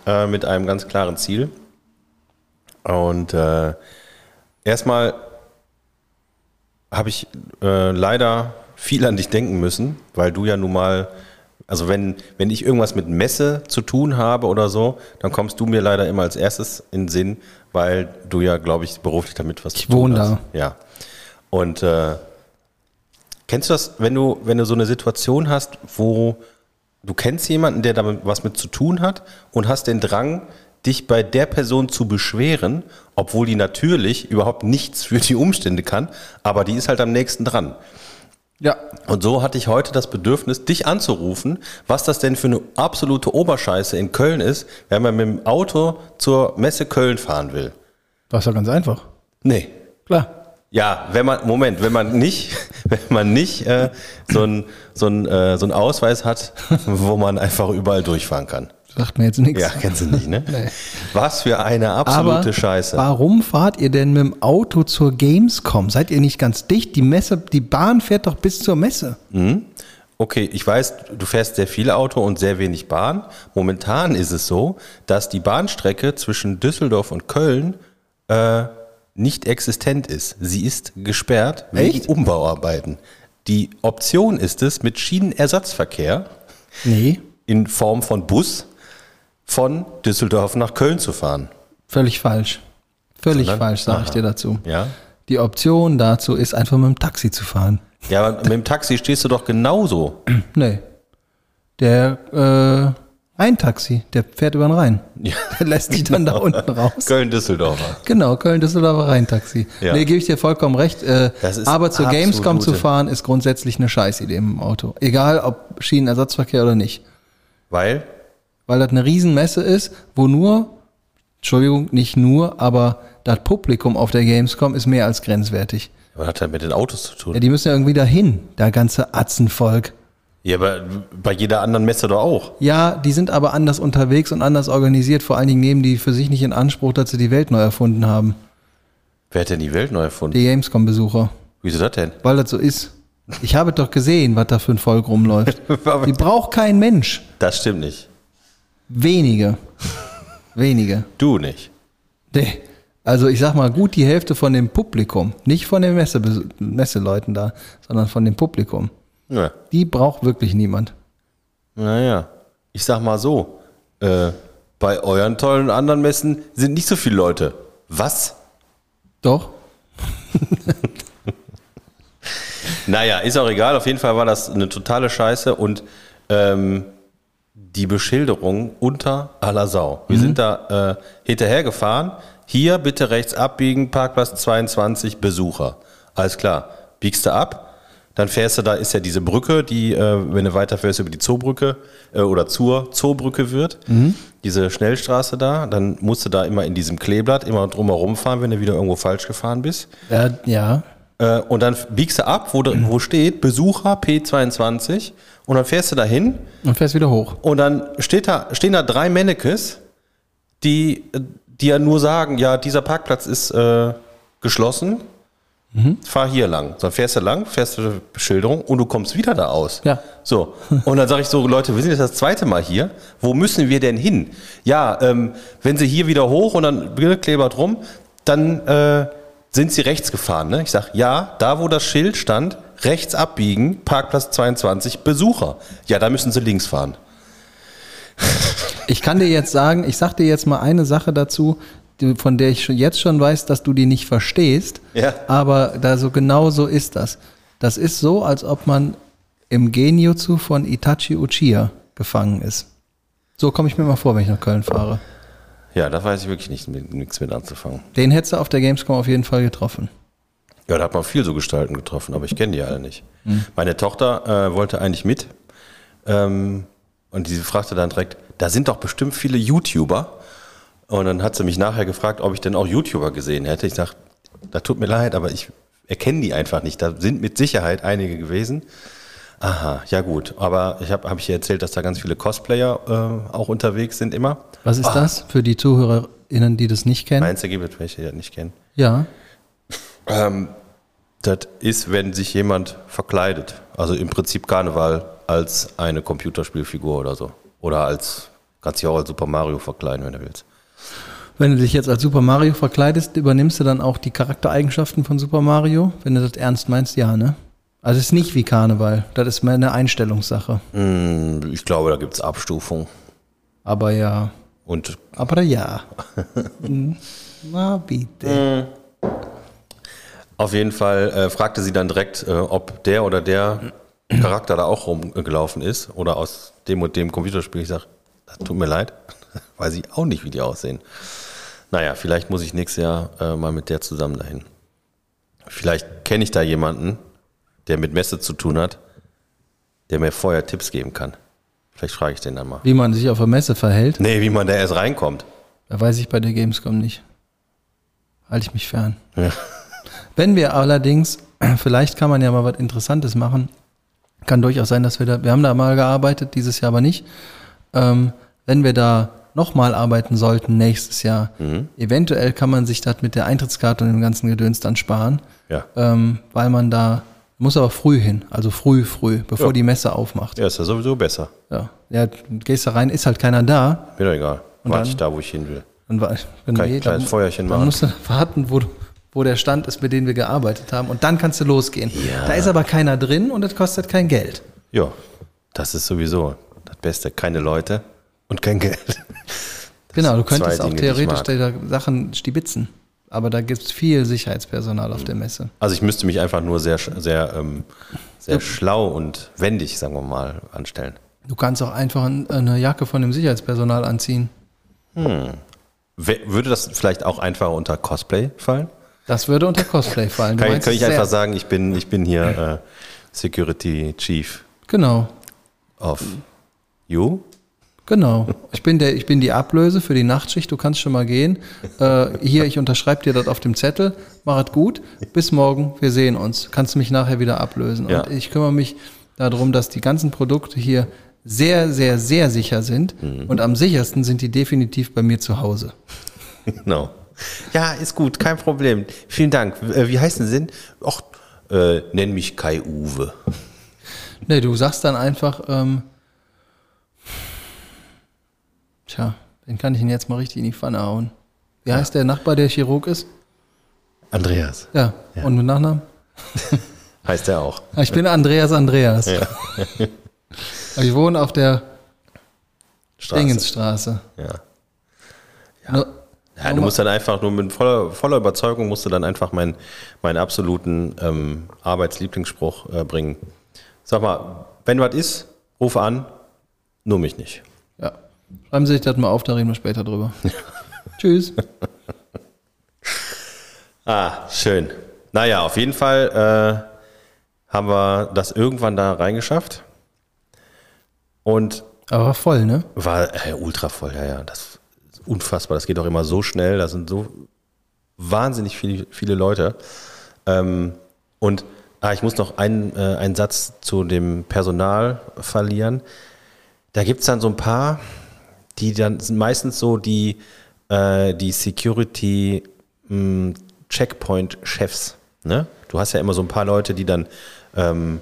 äh, mit einem ganz klaren Ziel. Und äh, erstmal habe ich äh, leider viel an dich denken müssen, weil du ja nun mal, also wenn, wenn ich irgendwas mit Messe zu tun habe oder so, dann kommst du mir leider immer als erstes in den Sinn, weil du ja, glaube ich, beruflich damit was Ich zu tun wohne hast. da. Ja. Und äh, Kennst du das, wenn du, wenn du so eine Situation hast, wo du kennst jemanden, der damit was mit zu tun hat und hast den Drang, dich bei der Person zu beschweren, obwohl die natürlich überhaupt nichts für die Umstände kann, aber die ist halt am nächsten dran. Ja. Und so hatte ich heute das Bedürfnis, dich anzurufen, was das denn für eine absolute Oberscheiße in Köln ist, wenn man mit dem Auto zur Messe Köln fahren will. Das ist ja ganz einfach. Nee. Klar. Ja, wenn man, Moment, wenn man nicht, wenn man nicht äh, so einen so ein, äh, so ein Ausweis hat, wo man einfach überall durchfahren kann. Sagt mir jetzt nichts. Ja, kennst du nicht, ne? Nee. Was für eine absolute Aber Scheiße. warum fahrt ihr denn mit dem Auto zur Gamescom? Seid ihr nicht ganz dicht? Die Messe, die Bahn fährt doch bis zur Messe. Okay, ich weiß, du fährst sehr viel Auto und sehr wenig Bahn. Momentan ist es so, dass die Bahnstrecke zwischen Düsseldorf und Köln äh, nicht existent ist. Sie ist gesperrt wegen Echt? Umbauarbeiten. Die Option ist es, mit Schienenersatzverkehr Nee, in Form von Bus von Düsseldorf nach Köln zu fahren. völlig falsch. Völlig Sondern? falsch, sage ich dir dazu. Ja? Die Option dazu ist einfach mit dem Taxi zu fahren. Ja, aber mit dem Taxi stehst du doch genauso. Nee. Der äh, Rheintaxi, der fährt über den Rhein. Ja. Der lässt dich dann da unten raus. Köln-Düsseldorfer. Genau, Köln-Düsseldorfer Rheintaxi. Ja. Nee, gebe ich dir vollkommen recht. Äh, aber zur Gamescom zu fahren, ist grundsätzlich eine Scheißidee im Auto. Egal, ob Schienenersatzverkehr oder nicht. Weil? Weil das eine Riesenmesse ist, wo nur, Entschuldigung, nicht nur, aber das Publikum auf der Gamescom ist mehr als grenzwertig. Was hat das mit den Autos zu tun? Ja, die müssen ja irgendwie dahin, der ganze Atzenvolk. Ja, aber bei jeder anderen Messe doch auch. Ja, die sind aber anders unterwegs und anders organisiert. Vor allen Dingen nehmen die für sich nicht in Anspruch, dass sie die Welt neu erfunden haben. Wer hat denn die Welt neu erfunden? Die Gamescom-Besucher. Wieso das denn? Weil das so ist. Ich habe doch gesehen, was da für ein Volk rumläuft. Die braucht kein Mensch. Das stimmt nicht. Wenige. Wenige. Du nicht. Nee. Also ich sag mal, gut die Hälfte von dem Publikum, nicht von den Messe Messeleuten da, sondern von dem Publikum. Ja. Die braucht wirklich niemand. Naja. Ich sag mal so. Äh, bei euren tollen anderen Messen sind nicht so viele Leute. Was? Doch? Naja, ist auch egal. Auf jeden Fall war das eine totale Scheiße und ähm, die Beschilderung unter aller Sau. Wir sind da äh, hinterher gefahren. Hier bitte rechts abbiegen, Parkplatz 22, Besucher. Alles klar. Biegst du ab, dann fährst du, da ist ja diese Brücke, die, äh, wenn du weiterfährst, über die Zoobrücke äh, oder zur Zoobrücke wird. Diese Schnellstraße da, dann musst du da immer in diesem Kleeblatt immer drumherum fahren, wenn du wieder irgendwo falsch gefahren bist. Ja, ja. Äh, und dann biegst du ab, wo, drin- wo steht Besucher P22 und dann fährst du dahin Und fährst wieder hoch. und dann steht da, stehen da drei Mannekes, die, die ja nur sagen, ja, dieser Parkplatz ist äh, geschlossen, fahr hier lang. Dann fährst du lang, fährst du Beschilderung und du kommst wieder da aus. Ja. So, und dann sage ich so, Leute, wir sind jetzt das zweite Mal hier. Wo müssen wir denn hin? Ja, ähm, wenn sie hier wieder hoch und dann Kleber drum, dann äh, sind sie rechts gefahren. Ne? Ich sage, ja, da wo das Schild stand, rechts abbiegen, Parkplatz 22, Besucher. Ja, da müssen sie links fahren. Ich kann dir jetzt sagen, ich sag dir jetzt mal eine Sache dazu, von der ich jetzt schon weiß, dass du die nicht verstehst. Ja. Aber da so genau so ist das. Das ist so, als ob man im Genjutsu von Itachi Uchiha gefangen ist. So komme ich mir mal vor, wenn ich nach Köln fahre. Ja, da weiß ich wirklich nicht, mit, nichts mit anzufangen. Den hättest du auf der Gamescom auf jeden Fall getroffen. Ja, da hat man viel so Gestalten getroffen, aber ich kenne die alle nicht. Meine Tochter äh, wollte eigentlich mit ähm, und sie fragte dann direkt, da sind doch bestimmt viele YouTuber. Und dann hat sie mich nachher gefragt, ob ich denn auch YouTuber gesehen hätte. Ich sage, da tut mir leid, aber ich erkenne die einfach nicht. Da sind mit Sicherheit einige gewesen. Aha, ja gut. Aber ich habe hab ich erzählt, dass da ganz viele Cosplayer äh, auch unterwegs sind immer. Was ist das für die ZuhörerInnen, die das nicht kennen? Meinst du, gibt es welche, die das nicht kennen? Ja. Ähm, das ist, wenn sich jemand verkleidet. Also im Prinzip Karneval als eine Computerspielfigur oder so. Oder als, kannst dich auch als Super Mario verkleiden, wenn du willst. Wenn du dich jetzt als Super Mario verkleidest, übernimmst du dann auch die Charaktereigenschaften von Super Mario? Wenn du das ernst meinst, ja, ne? Also es ist nicht wie Karneval. Das ist mehr eine Einstellungssache. Hm, Ich glaube, da gibt es Abstufungen. Aber ja. Und Aber ja. Hm. Na bitte. auf jeden Fall äh, fragte sie dann direkt, äh, ob der oder der Charakter da auch rumgelaufen ist oder aus dem und dem Computerspiel. Ich sage, das tut mir leid, weiß ich auch nicht, wie die aussehen. Naja, vielleicht muss ich nächstes Jahr äh, mal mit der zusammen dahin. Vielleicht kenne ich da jemanden der mit Messe zu tun hat, der mir vorher Tipps geben kann. Vielleicht frage ich den dann mal. Wie man sich auf der Messe verhält, Nee, wie man da erst reinkommt. da weiß ich bei der Gamescom nicht. Halte ich mich fern. Ja. Wenn wir allerdings, vielleicht kann man ja mal was Interessantes machen. Kann durchaus sein, dass wir da, wir haben da mal gearbeitet, dieses Jahr aber nicht. Ähm, wenn wir da nochmal arbeiten sollten nächstes Jahr, eventuell kann man sich das mit der Eintrittskarte und dem ganzen Gedöns dann sparen, Ja. ähm, weil man da, muss aber früh hin, also früh, früh, bevor Ja. die Messe aufmacht. Ja, ist ja sowieso besser. Ja, ja gehst da rein, ist halt keiner da. Mir doch egal. Und Warte dann? ich da, wo ich hin will. Dann wenn Kann ich nee, ein kleines dann- Feuerchen dann machen. musst du warten, wo, wo der Stand ist, mit dem wir gearbeitet haben. Und dann kannst du losgehen. Ja. Da ist aber keiner drin und das kostet kein Geld. Ja, das ist sowieso das Beste. Keine Leute und kein Geld. genau, du könntest auch Dinge, theoretisch Sachen stibitzen. Aber da gibt es viel Sicherheitspersonal auf der Messe. Also ich müsste mich einfach nur sehr, sehr, ähm, sehr schlau und wendig, sagen wir mal, anstellen. Du kannst auch einfach ein- eine Jacke von dem Sicherheitspersonal anziehen. Wer- Würde das vielleicht auch einfach unter Cosplay fallen? Das würde unter Cosplay fallen. Kann, kann ich einfach sagen, ich bin, ich bin hier äh, Security Chief Genau, of You? Genau. Ich bin, der, ich bin die Ablöse für die Nachtschicht. Du kannst schon mal gehen. Äh, hier, ich unterschreibe dir das auf dem Zettel. Mach es gut. Bis morgen. Wir sehen uns. Kannst du mich nachher wieder ablösen. Ja. Und ich kümmere mich darum, dass die ganzen Produkte hier sehr, sehr, sehr sicher sind. Mhm. Und am sichersten sind die definitiv bei mir zu Hause. Genau. Ja, ist gut, kein Problem. Vielen Dank. Äh, Wie heißen Sie denn? Och, äh, nenn mich Kai Uwe. Nee, du sagst dann einfach, ähm, tja, den kann ich ihn jetzt mal richtig in die Pfanne hauen. Wie heißt der Nachbar, der Chirurg ist? Andreas Ja, und mit Nachnamen? heißt er auch. Ich bin Andreas Andreas. Ja. Ich wohne auf der Straße. Dingensstraße. Ja. Nur- Ja, du musst dann einfach nur mit voller, voller Überzeugung musst du dann einfach meinen, meinen absoluten ähm, Arbeitslieblingsspruch äh, bringen. Sag mal, wenn was ist, ruf an, nur mich nicht. Schreiben Sie sich das mal auf, da reden wir später drüber. Tschüss. Ah, schön. Naja, auf jeden Fall äh, haben wir das irgendwann da reingeschafft. Und Aber war voll, ne? war äh, ultra voll, ja, ja. Das ist unfassbar. Das geht auch immer so schnell. Da sind so wahnsinnig viele, viele Leute. Ähm, und ah, ich muss noch einen, äh, einen Satz zu dem Personal verlieren. Da gibt es dann so ein paar, die dann sind meistens so die, äh, die Security mh, Checkpoint-Chefs. Ne? Du hast ja immer so ein paar Leute, die dann ähm,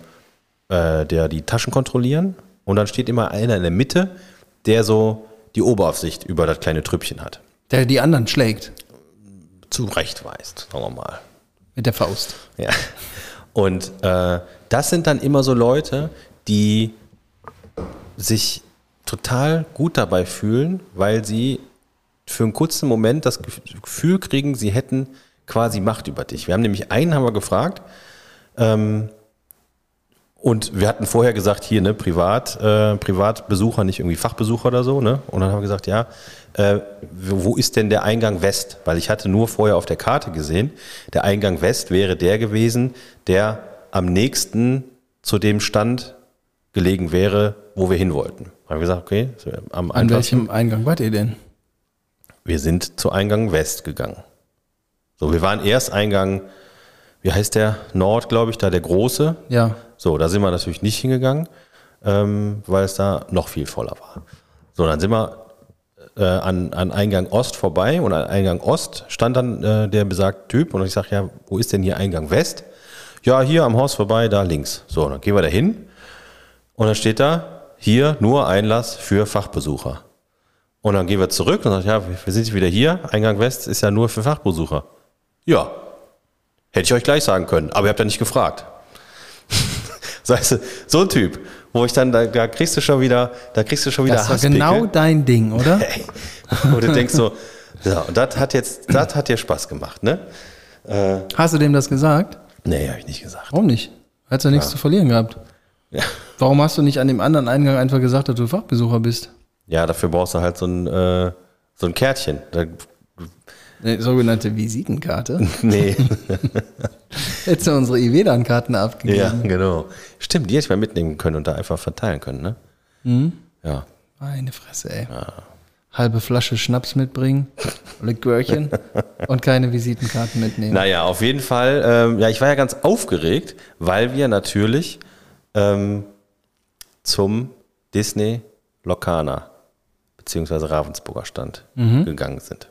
äh, der die Taschen kontrollieren und dann steht immer einer in der Mitte, der so die Oberaufsicht über das kleine Trüppchen hat. Der die anderen schlägt. Zurechtweist, sagen wir mal. Mit der Faust. Ja. Und äh, das sind dann immer so Leute, die sich total gut dabei fühlen, weil sie für einen kurzen Moment das Gef- Gefühl kriegen, sie hätten quasi Macht über dich. Wir haben nämlich einen haben wir gefragt, ähm, und wir hatten vorher gesagt, hier, ne, Privat, äh, Privatbesucher, nicht irgendwie Fachbesucher oder so, ne? Und dann haben wir gesagt, ja, äh, wo ist denn der Eingang West? Weil ich hatte nur vorher auf der Karte gesehen, der Eingang West wäre der gewesen, der am nächsten zu dem Stand gelegen wäre, wo wir hin wollten. Haben wir gesagt, okay, am An welchem Eingang wart ihr denn? Wir sind zu Eingang West gegangen. So, wir waren erst Eingang, wie heißt der? Nord, glaube ich, da der große. Ja. So, da sind wir natürlich nicht hingegangen, ähm, weil es da noch viel voller war. So, dann sind wir äh, an, an Eingang Ost vorbei und an Eingang Ost stand dann äh, der besagte Typ und ich sage, ja, wo ist denn hier Eingang West? Ja, hier am Haus vorbei, da links. So, dann gehen wir da hin und dann steht da, hier nur Einlass für Fachbesucher. Und dann gehen wir zurück und sagen, ja, wir sind wieder hier, Eingang West ist ja nur für Fachbesucher. Ja, hätte ich euch gleich sagen können, aber ihr habt ja nicht gefragt. So, du, so ein Typ, wo ich dann, da, da kriegst du schon wieder, da kriegst du schon wieder Das war genau dein Ding, oder? Ey, wo du denkst so, ja, und das hat jetzt, das hat dir Spaß gemacht, ne? Hast du dem das gesagt? Nee, habe ich nicht gesagt. Warum nicht? Hättest du nichts zu verlieren gehabt. Ja. Warum hast du nicht an dem anderen Eingang einfach gesagt, dass du Fachbesucher bist? ja, dafür brauchst du halt so ein, äh, so ein Kärtchen. Da, Eine sogenannte Visitenkarte. Nee, Hättest du unsere Ivedan-Karten abgegeben. ja, genau. Stimmt, die hätte ich mal mitnehmen können und da einfach verteilen können, ne? Mhm. Ja. Meine Fresse, ey. Halbe Flasche Schnaps mitbringen, Likörchen und keine Visitenkarten mitnehmen. Naja, auf jeden Fall. Ähm, ja, ich war ja ganz aufgeregt, weil wir natürlich ähm, zum Disney Locana beziehungsweise Ravensburger Stand gegangen sind.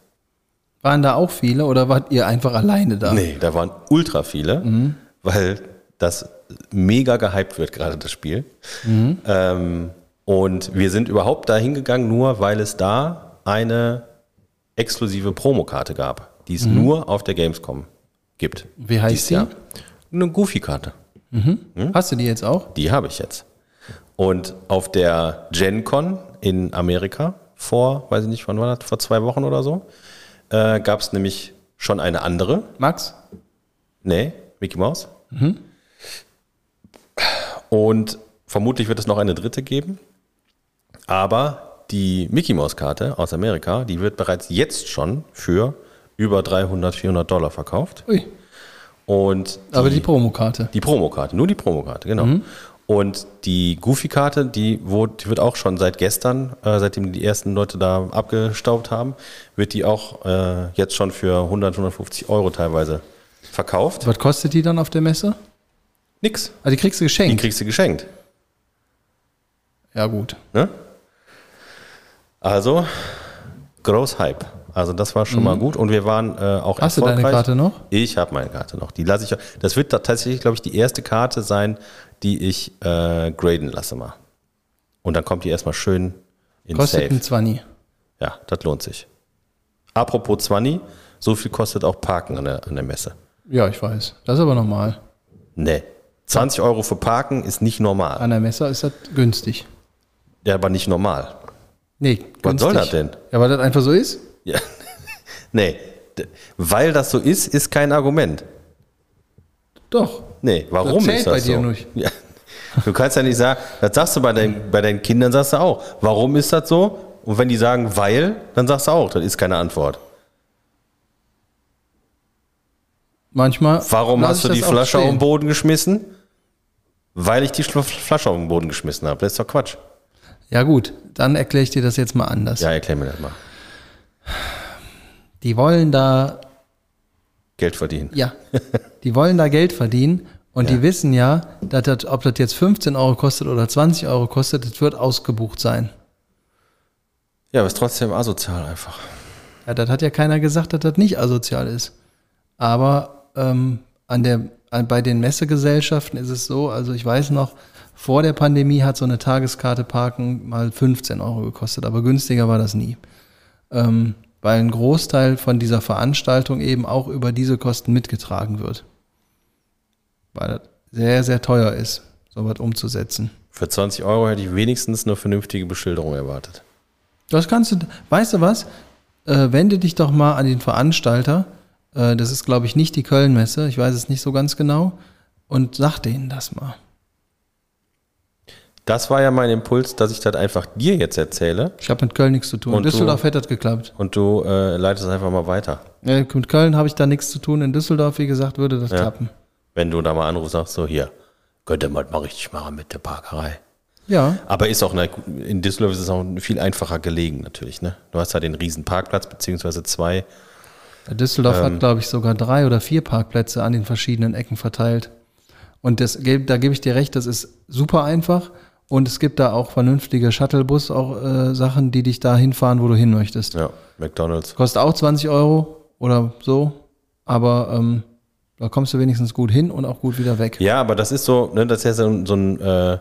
Waren da auch viele oder wart ihr einfach alleine da? Nee, da waren ultra viele, weil das mega gehypt wird, gerade das Spiel. Ähm, und wir sind überhaupt da hingegangen, nur weil es da eine exklusive Promokarte gab, die es nur auf der Gamescom gibt. Wie heißt die? Eine Goofy-Karte. Hast du die jetzt auch? Die habe ich jetzt. Und auf der Gen Con in Amerika vor, weiß ich nicht, wann war das, vor zwei Wochen oder so, äh, gab es nämlich schon eine andere. Max? Nee, Mickey Mouse. Und vermutlich wird es noch eine dritte geben. Aber die Mickey Mouse Karte aus Amerika, die wird bereits jetzt schon für über 300, 400 Dollar verkauft. Ui. Und Aber die Promokarte. die Promokarte, nur die Promokarte, genau. Und die Goofy-Karte, die, die wird auch schon seit gestern, äh, seitdem die ersten Leute da abgestaubt haben, wird die auch äh, jetzt schon für 100, 150 Euro teilweise verkauft. Was kostet die dann auf der Messe? Nix. Ah, die kriegst du Die geschenkt. kriegst du geschenkt. ja, gut. Ne? Also, groß Hype. Also das war schon mal gut und wir waren äh, auch Hast du deine erfolgreich. Karte noch? Ich habe meine Karte noch. Die lasse ich. Das wird tatsächlich, glaube ich, die erste Karte sein, die ich äh, graden lasse mal. Und dann kommt die erstmal schön in Kostet Safe. ein 20. Ja, das lohnt sich. Apropos 20, so viel kostet auch Parken an der, an der Messe. Ja, ich weiß. Das ist aber normal. Nee. 20 Euro für Parken ist nicht normal. An der Messe ist das günstig. Ja, aber nicht normal. Nee, günstig. Was soll das denn? Ja, weil das einfach so ist? Ja. nee. Weil das so ist, ist kein Argument. Doch. Nee, warum Das ist das bei dir so? nicht. Ja. Du kannst ja nicht sagen, das sagst du bei deinen, bei deinen Kindern, sagst du auch. Warum ist das so? Und wenn die sagen, weil, dann sagst du auch, das ist keine Antwort. Manchmal. Warum hast du die Flasche auf den Boden geschmissen? Weil ich die Flasche auf den Boden geschmissen habe. Das ist doch Quatsch. Ja, gut. Dann erkläre ich dir das jetzt mal anders. Ja, erklär mir das mal. Die wollen da, Geld verdienen. ja, die wollen da Geld verdienen und die wissen ja, dass das, ob das jetzt 15 Euro kostet oder 20 Euro kostet, das wird ausgebucht sein. Ja, aber ist trotzdem asozial einfach. Ja, das hat ja keiner gesagt, dass das nicht asozial ist. Aber ähm, an der, an, bei den Messegesellschaften ist es so, also ich weiß noch, vor der Pandemie hat so eine Tageskarte Parken mal 15 Euro gekostet, aber günstiger war das nie. Ähm, weil ein Großteil von dieser Veranstaltung eben auch über diese Kosten mitgetragen wird. Weil das sehr, sehr teuer ist, sowas umzusetzen. Für 20 Euro hätte ich wenigstens eine vernünftige Beschilderung erwartet. Das kannst du, weißt du was? Äh, wende dich doch mal an den Veranstalter. Äh, das ist, glaube ich, nicht die Kölnmesse. Ich weiß es nicht so ganz genau. Und sag denen das mal. Das war ja mein Impuls, dass ich das einfach dir jetzt erzähle Ich habe mit Köln nichts zu tun. Und In Düsseldorf hätte das geklappt. und du äh, leitest es einfach mal weiter. Äh, mit Köln habe ich da nichts zu tun. In Düsseldorf, wie gesagt, würde das Ja. klappen. Wenn du da mal anrufst, sagst so, hier, könnt ihr mal, mal richtig machen mit der Parkerei. Ja, Aber ist auch, eine, in Düsseldorf ist es auch viel einfacher gelegen natürlich. Ne? Du hast da den riesen Parkplatz, beziehungsweise zwei. Düsseldorf Ähm. hat, glaube ich, sogar drei oder vier Parkplätze an den verschiedenen Ecken verteilt. Und das, da gebe ich dir recht, das ist super einfach. Und es gibt da auch vernünftige Shuttlebus, auch äh, Sachen, die dich da hinfahren, wo du hin möchtest. Ja, McDonalds. Kostet auch 20 Euro oder so, aber ähm, da kommst du wenigstens gut hin und auch gut wieder weg. Ja, aber das ist so, ne, das ist ja so, ein- so ein, äh,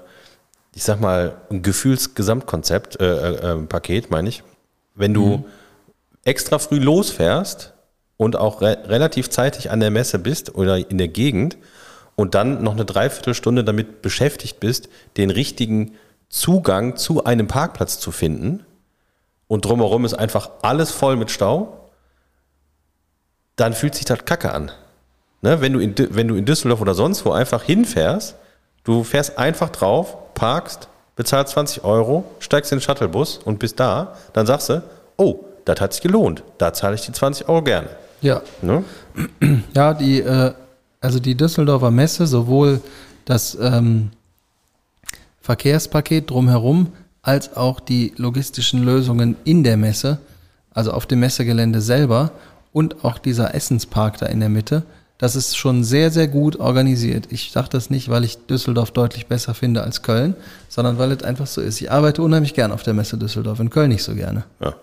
ich sag mal, ein Gefühlsgesamtkonzept, äh, äh, äh, Paket, meine ich. Wenn du extra früh losfährst und auch re relativ zeitig an der Messe bist oder in der Gegend und dann noch eine Dreiviertelstunde damit beschäftigt bist, den richtigen Zugang zu einem Parkplatz zu finden und drumherum ist einfach alles voll mit Stau, dann fühlt sich das kacke an. Ne, wenn, du in, wenn du in Düsseldorf oder sonst wo einfach hinfährst, du fährst einfach drauf, parkst, bezahlst 20 Euro, steigst in den Shuttlebus und bist da, dann sagst du, oh, das hat sich gelohnt, da zahle ich die 20 Euro gerne. Ja. Ne? Ja, die, äh, also die Düsseldorfer Messe, sowohl das ähm, Verkehrspaket drumherum, als auch die logistischen Lösungen in der Messe, also auf dem Messegelände selber und auch dieser Essenspark da in der Mitte, das ist schon sehr, sehr gut organisiert. Ich sage das nicht, weil ich Düsseldorf deutlich besser finde als Köln, sondern weil es einfach so ist. Ich arbeite unheimlich gern auf der Messe Düsseldorf, in Köln nicht so gerne. Ja.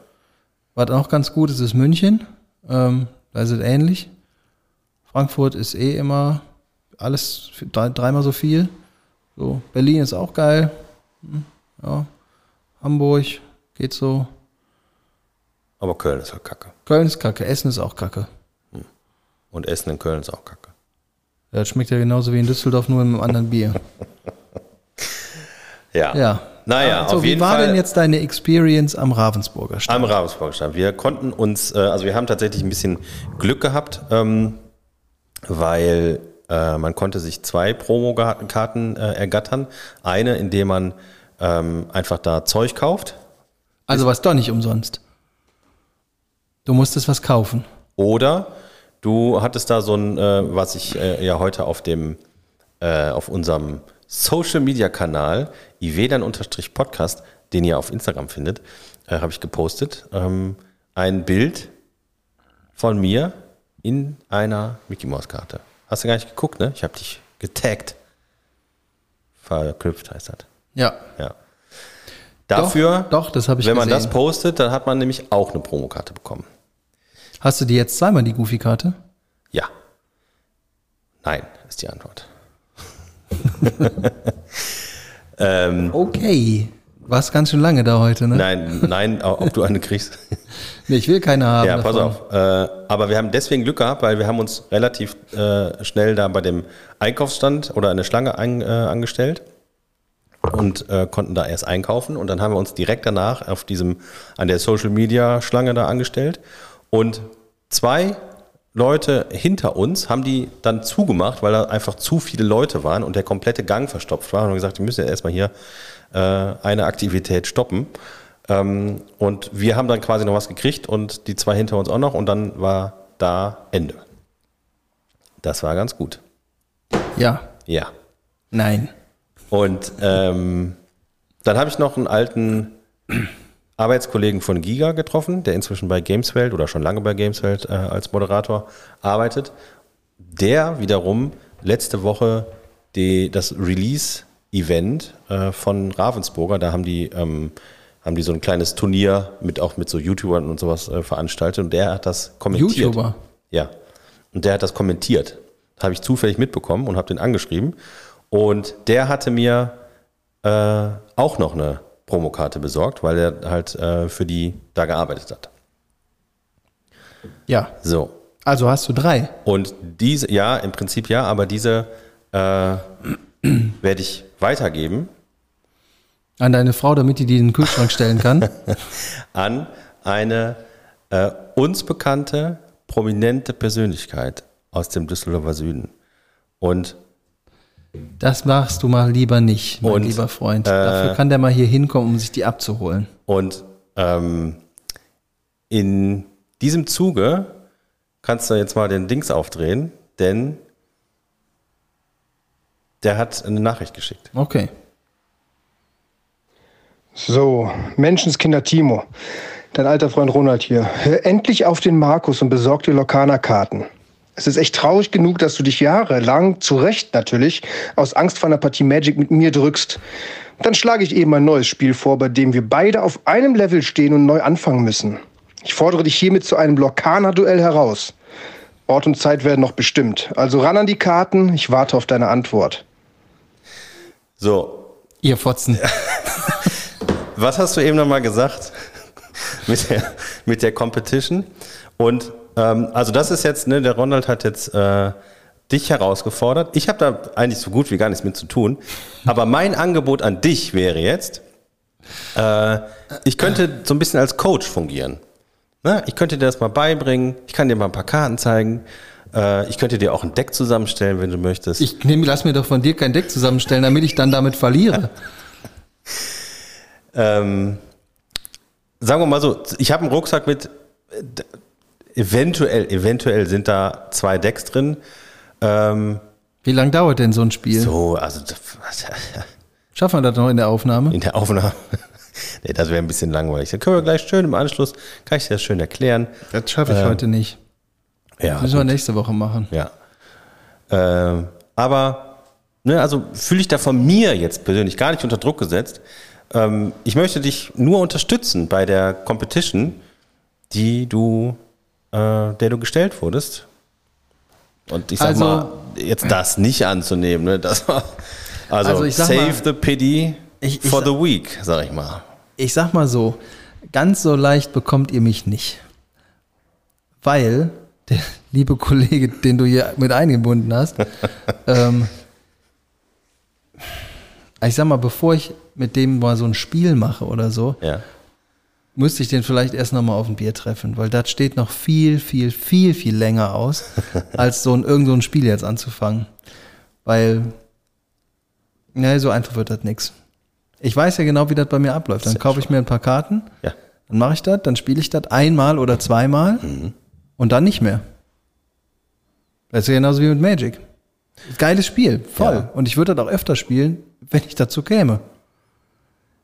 Was auch ganz gut ist, ist München. Ähm, da ist es ähnlich. Frankfurt ist eh immer alles dreimal so viel. So, Berlin ist auch geil. Hm, Ja. Hamburg geht so. Aber Köln ist halt kacke. Köln ist kacke. Essen ist auch kacke. Und Essen in Köln ist auch kacke. Ja, das schmeckt ja genauso wie in Düsseldorf, nur mit einem anderen Bier. Ja. Ja. Naja, Also, auf wie jeden war Fall. denn jetzt deine Experience am Ravensburger Stand? Am Ravensburger Stand. Wir konnten uns, äh, also wir haben tatsächlich ein bisschen Glück gehabt, ähm, weil äh, man konnte sich zwei Promokarten äh, ergattern. Eine, indem man ähm, einfach da Zeug kauft. Also was doch nicht umsonst. Du musstest was kaufen. Oder du hattest da so ein, äh, was ich äh, ja heute auf dem, äh, auf unserem Social Media Kanal, ivedan-podcast, den ihr auf Instagram findet, äh, habe ich gepostet, ähm, ein Bild von mir in einer Mickey Mouse Karte. Hast du gar nicht geguckt, ne? Ich habe dich getaggt. Verknüpft heißt das. Ja. Ja. Dafür, Doch, doch, das habe ich wenn man gesehen. das postet, dann hat man nämlich auch eine Promokarte bekommen. Hast du die jetzt zweimal die Goofy-Karte? Ja. Nein, ist die Antwort. Okay. Warst ganz schön lange da heute, ne? Nein, nein, ob du eine kriegst. Nee, ich will keine haben. Ja, pass davon. auf. Äh, aber wir haben deswegen Glück gehabt, weil wir haben uns relativ äh, schnell da bei dem Einkaufsstand oder eine Schlange ein, äh, angestellt und äh, konnten da erst einkaufen und dann haben wir uns direkt danach auf diesem an der Social Media Schlange da angestellt und zwei Leute hinter uns haben die dann zugemacht, weil da einfach zu viele Leute waren und der komplette Gang verstopft war und haben gesagt, wir müssen ja erstmal hier eine Aktivität stoppen. Ähm, und wir haben dann quasi noch was gekriegt und die zwei hinter uns auch noch und dann war da Ende. Das war ganz gut. Ja. Ja. Nein. Und ähm, dann habe ich noch einen alten Arbeitskollegen von Giga getroffen, der inzwischen bei Gameswelt oder schon lange bei Gameswelt äh, als Moderator arbeitet. Der wiederum letzte Woche die, das Release-Event äh, von Ravensburger, da haben die, ähm, haben die so ein kleines Turnier mit auch mit so YouTubern und sowas äh, veranstaltet und der hat das kommentiert. YouTuber? Ja. Und der hat das kommentiert. Habe ich zufällig mitbekommen und habe den angeschrieben. Und der hatte mir äh, auch noch eine Promokarte besorgt, weil er halt äh, für die da gearbeitet hat. Ja. So. Also hast du drei. Und diese, ja, im Prinzip ja, aber diese äh, werde ich weitergeben An deine Frau, damit die die in den Kühlschrank stellen kann. an eine äh, uns bekannte, prominente Persönlichkeit aus dem Düsseldorfer Süden. Und Das machst du mal lieber nicht, mein Und, lieber Freund. äh, Dafür kann der mal hier hinkommen, um sich die abzuholen. Und ähm, in diesem Zuge kannst du jetzt mal den Dings aufdrehen, denn der hat eine Nachricht geschickt. Okay. So, Menschenskinder Timo, dein alter Freund Ronald hier. Hör endlich auf den Markus und besorg dir Lokana-Karten. Es ist echt traurig genug, dass du dich jahrelang, zu Recht natürlich, aus Angst vor einer Partie Magic mit mir drückst. Dann schlage ich eben ein neues Spiel vor, bei dem wir beide auf einem Level stehen und neu anfangen müssen. Ich fordere dich hiermit zu einem Lokana-Duell heraus. Ort und Zeit werden noch bestimmt. Also ran an die Karten, ich warte auf deine Antwort. So, Ihr Fotzen. was hast du eben nochmal gesagt mit der, mit der Competition? Und ähm, also das ist jetzt, ne, der Ronald hat jetzt äh, dich herausgefordert. Ich habe da eigentlich so gut wie gar nichts mit zu tun. Aber mein Angebot an dich wäre jetzt, äh, ich könnte so ein bisschen als Coach fungieren. Ne? Ich könnte dir das mal beibringen. Ich kann dir mal ein paar Karten zeigen. Äh, ich könnte dir auch ein Deck zusammenstellen, wenn du möchtest. Ich nehm, lass mir doch von dir kein Deck zusammenstellen, damit ich dann damit verliere. Ähm, sagen wir mal so, ich habe einen Rucksack mit, eventuell, eventuell sind da zwei Decks drin. Ähm, Wie lange dauert denn so ein Spiel? so, also Schaffen wir das noch in der Aufnahme? in der Aufnahme. nee, das wäre ein bisschen langweilig. Dann können wir gleich schön im Anschluss, kann ich dir das schön erklären. Das schaffe ich heute nicht. Ja, Müssen wir nächste Woche machen. Ja. Ähm, aber, ne, also fühle ich da von mir jetzt persönlich gar nicht unter Druck gesetzt. Ähm, ich möchte dich nur unterstützen bei der Competition, die du, äh, der du gestellt wurdest. Und ich sag Also- mal, jetzt das nicht anzunehmen, ne, das war, also, Also save mal- the pity Ich- ich for the week, sag ich mal. Ich sag mal so, ganz so leicht bekommt ihr mich nicht. Weil der liebe Kollege, den du hier mit eingebunden hast, ähm, ich sag mal, bevor ich mit dem mal so ein Spiel mache oder so, Ja. müsste ich den vielleicht erst nochmal auf ein Bier treffen, weil das steht noch viel, viel, viel, viel länger aus, als so ein, irgend so ein Spiel jetzt anzufangen. Weil, ne, so einfach wird das nix. Ich weiß ja genau, wie das bei mir abläuft. Dann kaufe ich mir ein paar Karten, Ja. dann mache ich das, dann spiele ich das einmal oder zweimal und dann nicht mehr. Das ist ja genauso wie mit Magic. Geiles Spiel, voll. Ja. Und ich würde das auch öfter spielen, wenn ich dazu käme.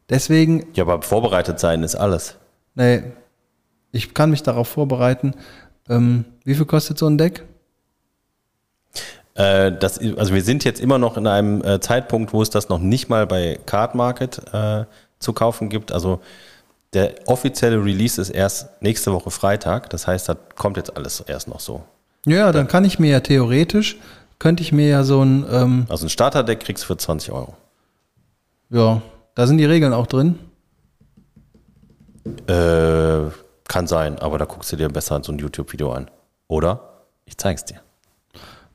Deswegen Ja, aber vorbereitet sein ist alles. Nee, ich kann mich darauf vorbereiten. Ähm, wie viel kostet so ein Deck? Äh, das, also wir sind jetzt immer noch in einem äh, Zeitpunkt, wo es das noch nicht mal bei Card Market äh, zu kaufen gibt. Also der offizielle Release ist erst nächste Woche Freitag. Das heißt, das kommt jetzt alles erst noch so. Ja, dann kann ich mir ja theoretisch, könnte ich mir ja so ein, ähm, Also ein Starterdeck kriegst du für 20 Euro. ja, da sind die Regeln auch drin. Äh, kann sein, aber da guckst du dir besser so ein YouTube-Video an. Oder? Ich zeig's dir.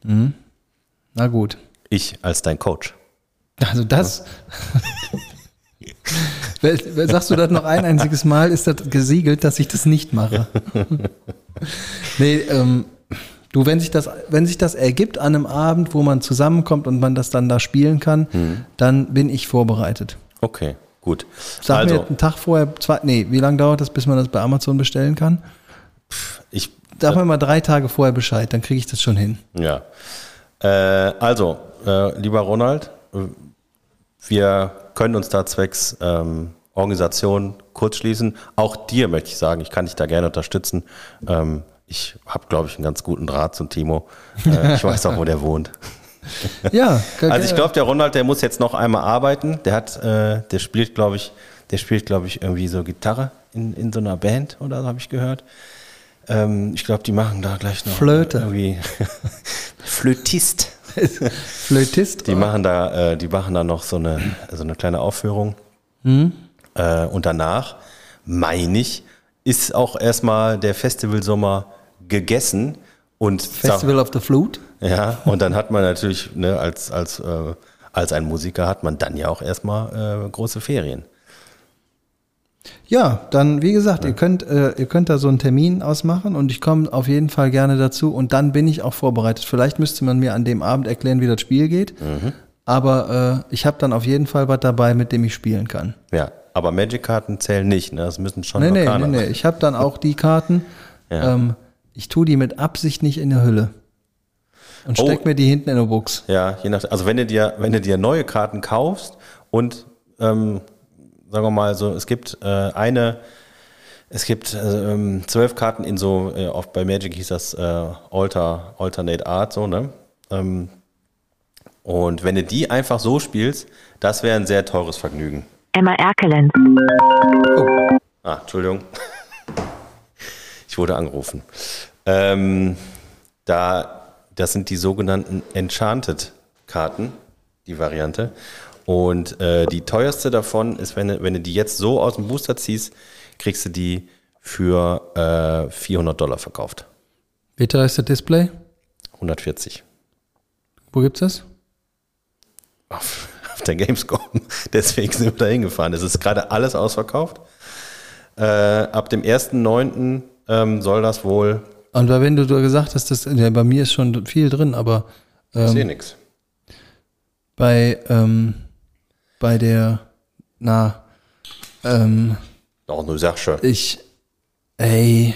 Na gut. Ich als dein Coach. Also das. Wer- Sagst du das noch ein einziges Mal, ist das gesiegelt, dass ich das nicht mache. nee, ähm, du, wenn sich, das, wenn sich das ergibt an einem Abend, wo man zusammenkommt und man das dann da spielen kann, dann bin ich vorbereitet. Okay, gut. Sag also, mir einen Tag vorher, zwei, nee, wie lange dauert das, bis man das bei Amazon bestellen kann? ich Sag mir mal drei Tage vorher Bescheid, dann kriege ich das schon hin. Ja. Äh, also, äh, lieber Ronald, äh, wir können uns da zwecks ähm, Organisation kurz schließen. Auch dir möchte ich sagen, ich kann dich da gerne unterstützen. Ähm, ich habe, glaube ich, einen ganz guten Draht zum Timo. Äh, ich weiß auch, wo der wohnt. Ja, Also ich glaube, der Ronald, der muss jetzt noch einmal arbeiten. Der hat, äh, der spielt, glaube ich, der spielt, glaube ich, irgendwie so Gitarre in, in so einer Band oder so habe ich gehört. Ähm, ich glaube, die machen da gleich noch Flöte. irgendwie Flötist. Flötist. Die machen da, äh, die machen da noch so eine, so eine kleine Aufführung. Äh, und danach, meine ich, ist auch erstmal der Festivalsommer gegessen und Festival of the Flute. ja, und dann hat man natürlich, ne, als, als, äh, als ein Musiker hat man dann ja auch erstmal äh, große Ferien. Ja, dann wie gesagt, ihr könnt äh, ihr könnt da so einen Termin ausmachen und ich komme auf jeden Fall gerne dazu und dann bin ich auch vorbereitet. Vielleicht müsste man mir an dem Abend erklären, wie das Spiel geht, aber äh, ich habe dann auf jeden Fall was dabei, mit dem ich spielen kann. Ja, aber Magic-Karten zählen nicht, ne? Das müssen schon Nee, nee, nee, nee, ich habe dann auch die Karten. Ja. Ähm, ich tue die mit Absicht nicht in der Hülle und Oh. steck mir die hinten in eine Box. Ja, je nach, also wenn du dir, wenn du dir neue Karten kaufst und ähm, sagen wir mal so, es gibt äh, eine, es gibt äh, zwölf Karten in so, äh, oft bei Magic hieß das äh, Alter, Alternate Art, so, ne? Ähm, und wenn du die einfach so spielst, das wäre ein sehr teures Vergnügen. Emma Erkelen. Ah, Entschuldigung. Ich wurde angerufen. Ähm, da, das sind die sogenannten Enchanted-Karten, die Variante. Und äh, die teuerste davon ist, wenn du, wenn du die jetzt so aus dem Booster ziehst, kriegst du die für äh, 400 Dollar verkauft. Wie teuer ist das Display? 140 Wo gibt's das? auf, auf der Gamescom. Deswegen sind wir da hingefahren. Es ist gerade alles ausverkauft. Äh, ab dem 1.9. Ähm, soll das wohl. Und weil wenn du da gesagt hast, dass, ja, bei mir ist schon viel drin, aber Ich sehe nichts. bei, ähm, bei der, na, ähm, Auch nur Sache. ich, ey,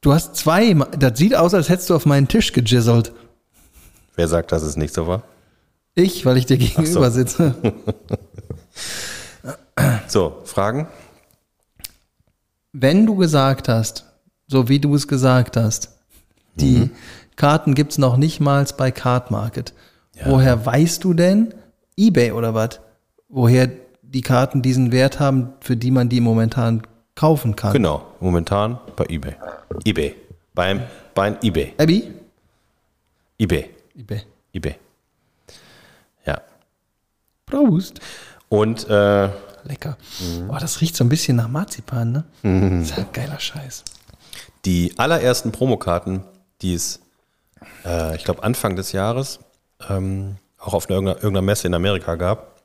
Du hast zwei. Das sieht aus, als hättest du auf meinen Tisch gejizzelt. Wer sagt, dass es nicht so war? Ich, weil ich dir gegenüber sitze. So, Fragen? Wenn du gesagt hast, so wie du es gesagt hast, die Karten gibt es noch nicht mal bei Card Market. Woher weißt du denn, eBay oder was, woher die Karten diesen Wert haben, für die man die momentan kaufen kann? Genau, momentan bei eBay. eBay. Beim, beim eBay. Abby? eBay. eBay. eBay. Ja. Prost. Und äh, Lecker. Boah, das riecht so ein bisschen nach Marzipan, ne? Das ist ja geiler Scheiß. die allerersten Promokarten, die es, äh, ich glaube, Anfang des Jahres ähm, auch auf einer, irgendeiner, Messe in Amerika gab,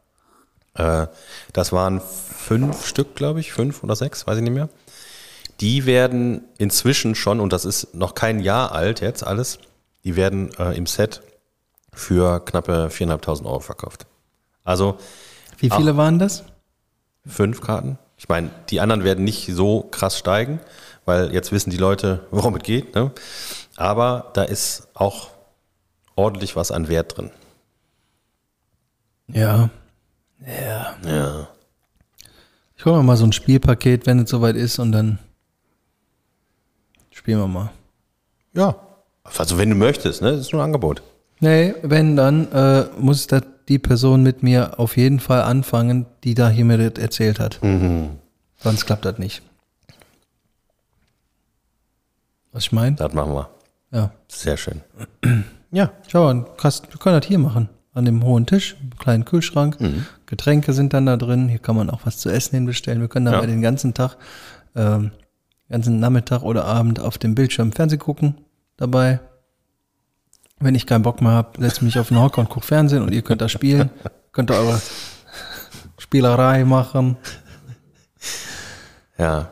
äh, das waren fünf Stück, glaube ich, fünf oder sechs, weiß ich nicht mehr. Die werden inzwischen schon, und das ist noch kein Jahr alt jetzt alles, die werden äh, im Set für knappe 4.500 Euro verkauft. Also Wie viele waren das? fünf Karten. Ich meine, die anderen werden nicht so krass steigen, weil jetzt wissen die Leute, worum es geht. Ne? Aber da ist auch ordentlich was an Wert drin. Ja. Ja. Ja. Ich hole mir mal so ein Spielpaket, wenn es soweit ist, und dann spielen wir mal. Ja. Also wenn du möchtest, ne? Das ist nur ein Angebot. Nee, wenn, dann äh, muss das die Person mit mir auf jeden Fall anfangen, die da hier mir das erzählt hat. Sonst klappt das nicht. Was ich meine? Das machen wir. Ja. Sehr schön. Ja. Schau, und wir können das hier machen. An dem hohen Tisch, einen kleinen Kühlschrank. Getränke sind dann da drin. Hier kann man auch was zu essen hinbestellen. Wir können dann Ja. den ganzen Tag, ähm, ganzen Nachmittag oder Abend auf dem Bildschirm Fernsehen gucken dabei. Wenn ich keinen Bock mehr habe, setze ich mich auf den Hocker und gucke Fernsehen und ihr könnt da spielen. könnt ihr eure Spielerei machen. Ja.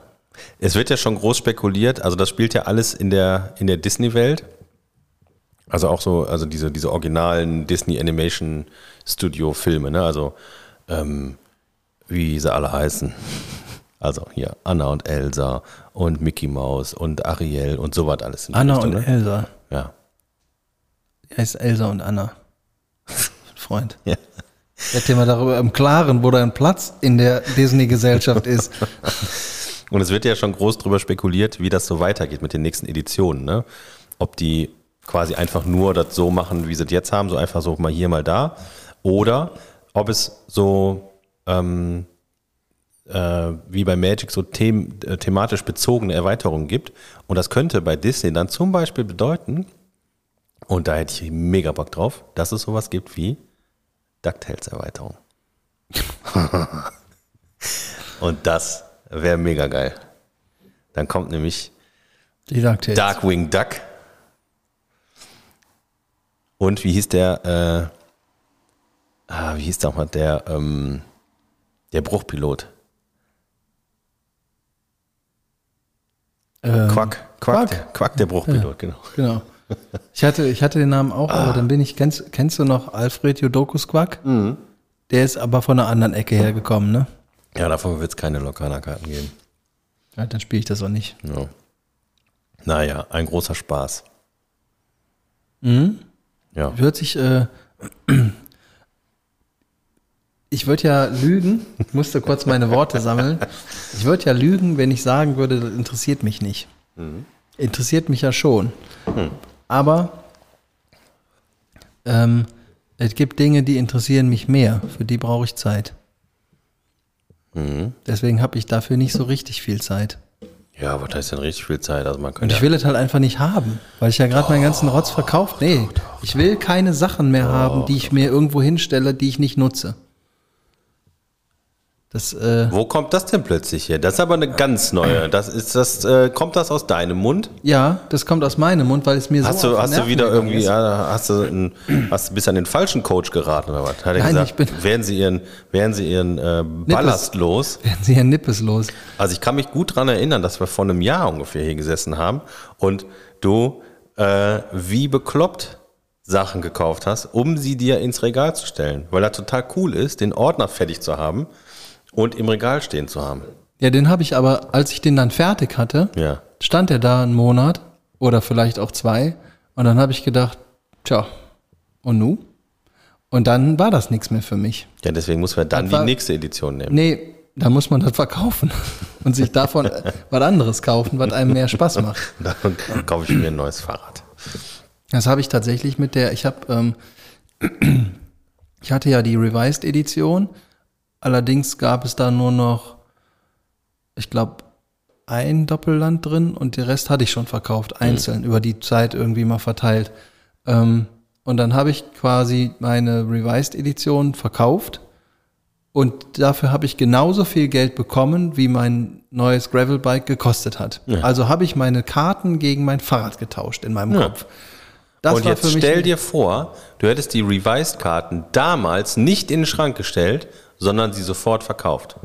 Es wird ja schon groß spekuliert, also das spielt ja alles in der, in der Disney-Welt. Also auch so, also diese, diese originalen Disney Animation Studio Filme, ne? Also ähm, wie sie alle heißen. Also hier Anna und Elsa und Mickey Mouse und Ariel und so was alles. Anna Richtung, und ne? Elsa. Ja. Er heißt Elsa und Anna. Freund. ja. Werd dir mal darüber im Klaren, wo dein Platz in der Disney-Gesellschaft ist. Und es wird ja schon groß drüber spekuliert, wie das so weitergeht mit den nächsten Editionen. Ne? Ob die quasi einfach nur das so machen, wie sie es jetzt haben, so einfach so mal hier, mal da. Oder ob es so ähm, äh, wie bei Magic so them äh, thematisch bezogene Erweiterungen gibt. Und das könnte bei Disney dann zum Beispiel bedeuten, und da hätte ich mega Bock drauf, dass es sowas gibt wie DuckTales-Erweiterung. und das wäre mega geil. Dann kommt nämlich. Darkwing Duck. Und wie hieß der, äh, ah, wie hieß der mal, der, ähm, der Bruchpilot? Ähm, Quack, Quack, Quack. Der, Quack, der Bruchpilot, genau. Genau. Ich hatte, ich hatte den Namen auch, Ah. aber dann bin ich, kennst, kennst du noch Alfred Jodokus Quack? Mhm. Der ist aber von einer anderen Ecke hergekommen, ne? Ja, davon wird es keine Lokana-Karten geben. Ja, dann spiele ich das auch nicht. Ja. Naja, ein großer Spaß. Mhm. Ja. Wird sich, äh, ich würde ja lügen, ich musste kurz meine Worte sammeln. Ich würde ja lügen, wenn ich sagen würde, das interessiert mich nicht. Interessiert mich ja schon. Aber ähm, es gibt Dinge, die interessieren mich mehr. Für die brauche ich Zeit. Deswegen habe ich dafür nicht so richtig viel Zeit. Ja, aber da ist dann richtig viel Zeit. Also man Und ich will es halt einfach nicht haben, weil ich ja gerade meinen ganzen Rotz verkauft. Nee, ich will keine Sachen mehr haben, die ich mir irgendwo hinstelle, die ich nicht nutze. Das, äh, Wo kommt das denn plötzlich her? Das ist aber eine ganz neue. Das ist das, äh, kommt das aus deinem Mund? ja, das kommt aus meinem Mund, weil es mir Hast so du, hast du wieder irgendwie, ja, hast du, ein, hast bis an den falschen Coach geraten oder was? Hat er Nein, gesagt, ich bin- werden Sie Ihren, werden Sie Ihren äh, Ballast los? Werden Sie ja nippeslos. Also ich kann mich gut dran erinnern, dass wir vor einem Jahr ungefähr hier gesessen haben und du äh, wie bekloppt Sachen gekauft hast, um sie dir ins Regal zu stellen. Weil er total cool ist, den Ordner fertig zu haben und im Regal stehen zu haben. Ja, den habe ich aber, als ich den dann fertig hatte, Ja. stand er da einen Monat oder vielleicht auch zwei. Und dann habe ich gedacht, tja, und nu? Und dann war das nichts mehr für mich. Ja, deswegen muss man dann Das war- die nächste Edition nehmen. Nee, da muss man das verkaufen und sich davon was anderes kaufen, was einem mehr Spaß macht. Dann kaufe ich mir ein neues Fahrrad. Das habe ich tatsächlich mit der, ich habe, ähm, ich hatte ja die Revised Edition, allerdings gab es da nur noch, ich glaube, ein Doppelland drin und den Rest hatte ich schon verkauft, einzeln, über die Zeit irgendwie mal verteilt. Ähm, und dann habe ich quasi meine Revised Edition verkauft und dafür habe ich genauso viel Geld bekommen, wie mein neues Gravelbike gekostet hat. Also habe ich meine Karten gegen mein Fahrrad getauscht in meinem Ja. Kopf. Das und jetzt stell dir vor, du hättest die Revised-Karten damals nicht in den Schrank gestellt, sondern sie sofort verkauft.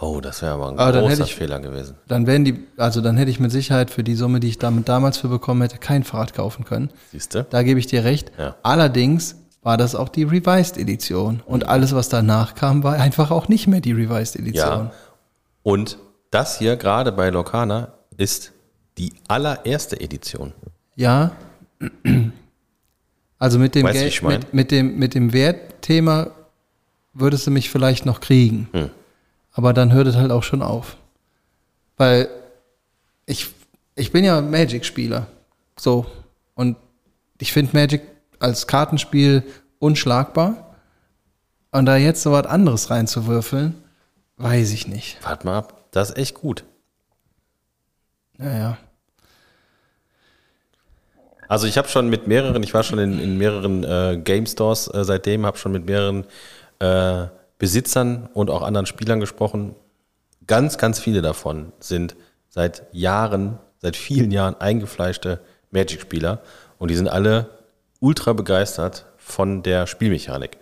Oh, das wäre aber ein Aber großer ich- Fehler gewesen. dann wären die, also dann hätte ich mit Sicherheit für die Summe, die ich damit damals für bekommen hätte, kein Fahrrad kaufen können. Siehst du? Da gebe ich dir recht. Ja. Allerdings war das auch die Revised Edition. Und alles, was danach kam, war einfach auch nicht mehr die Revised Edition. Ja. Und das hier gerade bei Locana ist die allererste Edition. Ja. Also mit dem Geld, ich mein? mit, mit dem, mit dem Wertthema würdest du mich vielleicht noch kriegen. Hm. Aber dann hört es halt auch schon auf. Weil ich, ich bin ja Magic-Spieler. So. Und ich finde Magic als Kartenspiel unschlagbar. Und da jetzt so was anderes reinzuwürfeln, weiß ich nicht. Warte mal ab, das ist echt gut. Naja. Also ich habe schon mit mehreren, ich war schon in, in mehreren äh, Game Stores äh, seitdem, habe schon mit mehreren äh, Besitzern und auch anderen Spielern gesprochen. Ganz, ganz viele davon sind seit Jahren, seit vielen Jahren eingefleischte Magic-Spieler und die sind alle ultra begeistert von der Spielmechanik.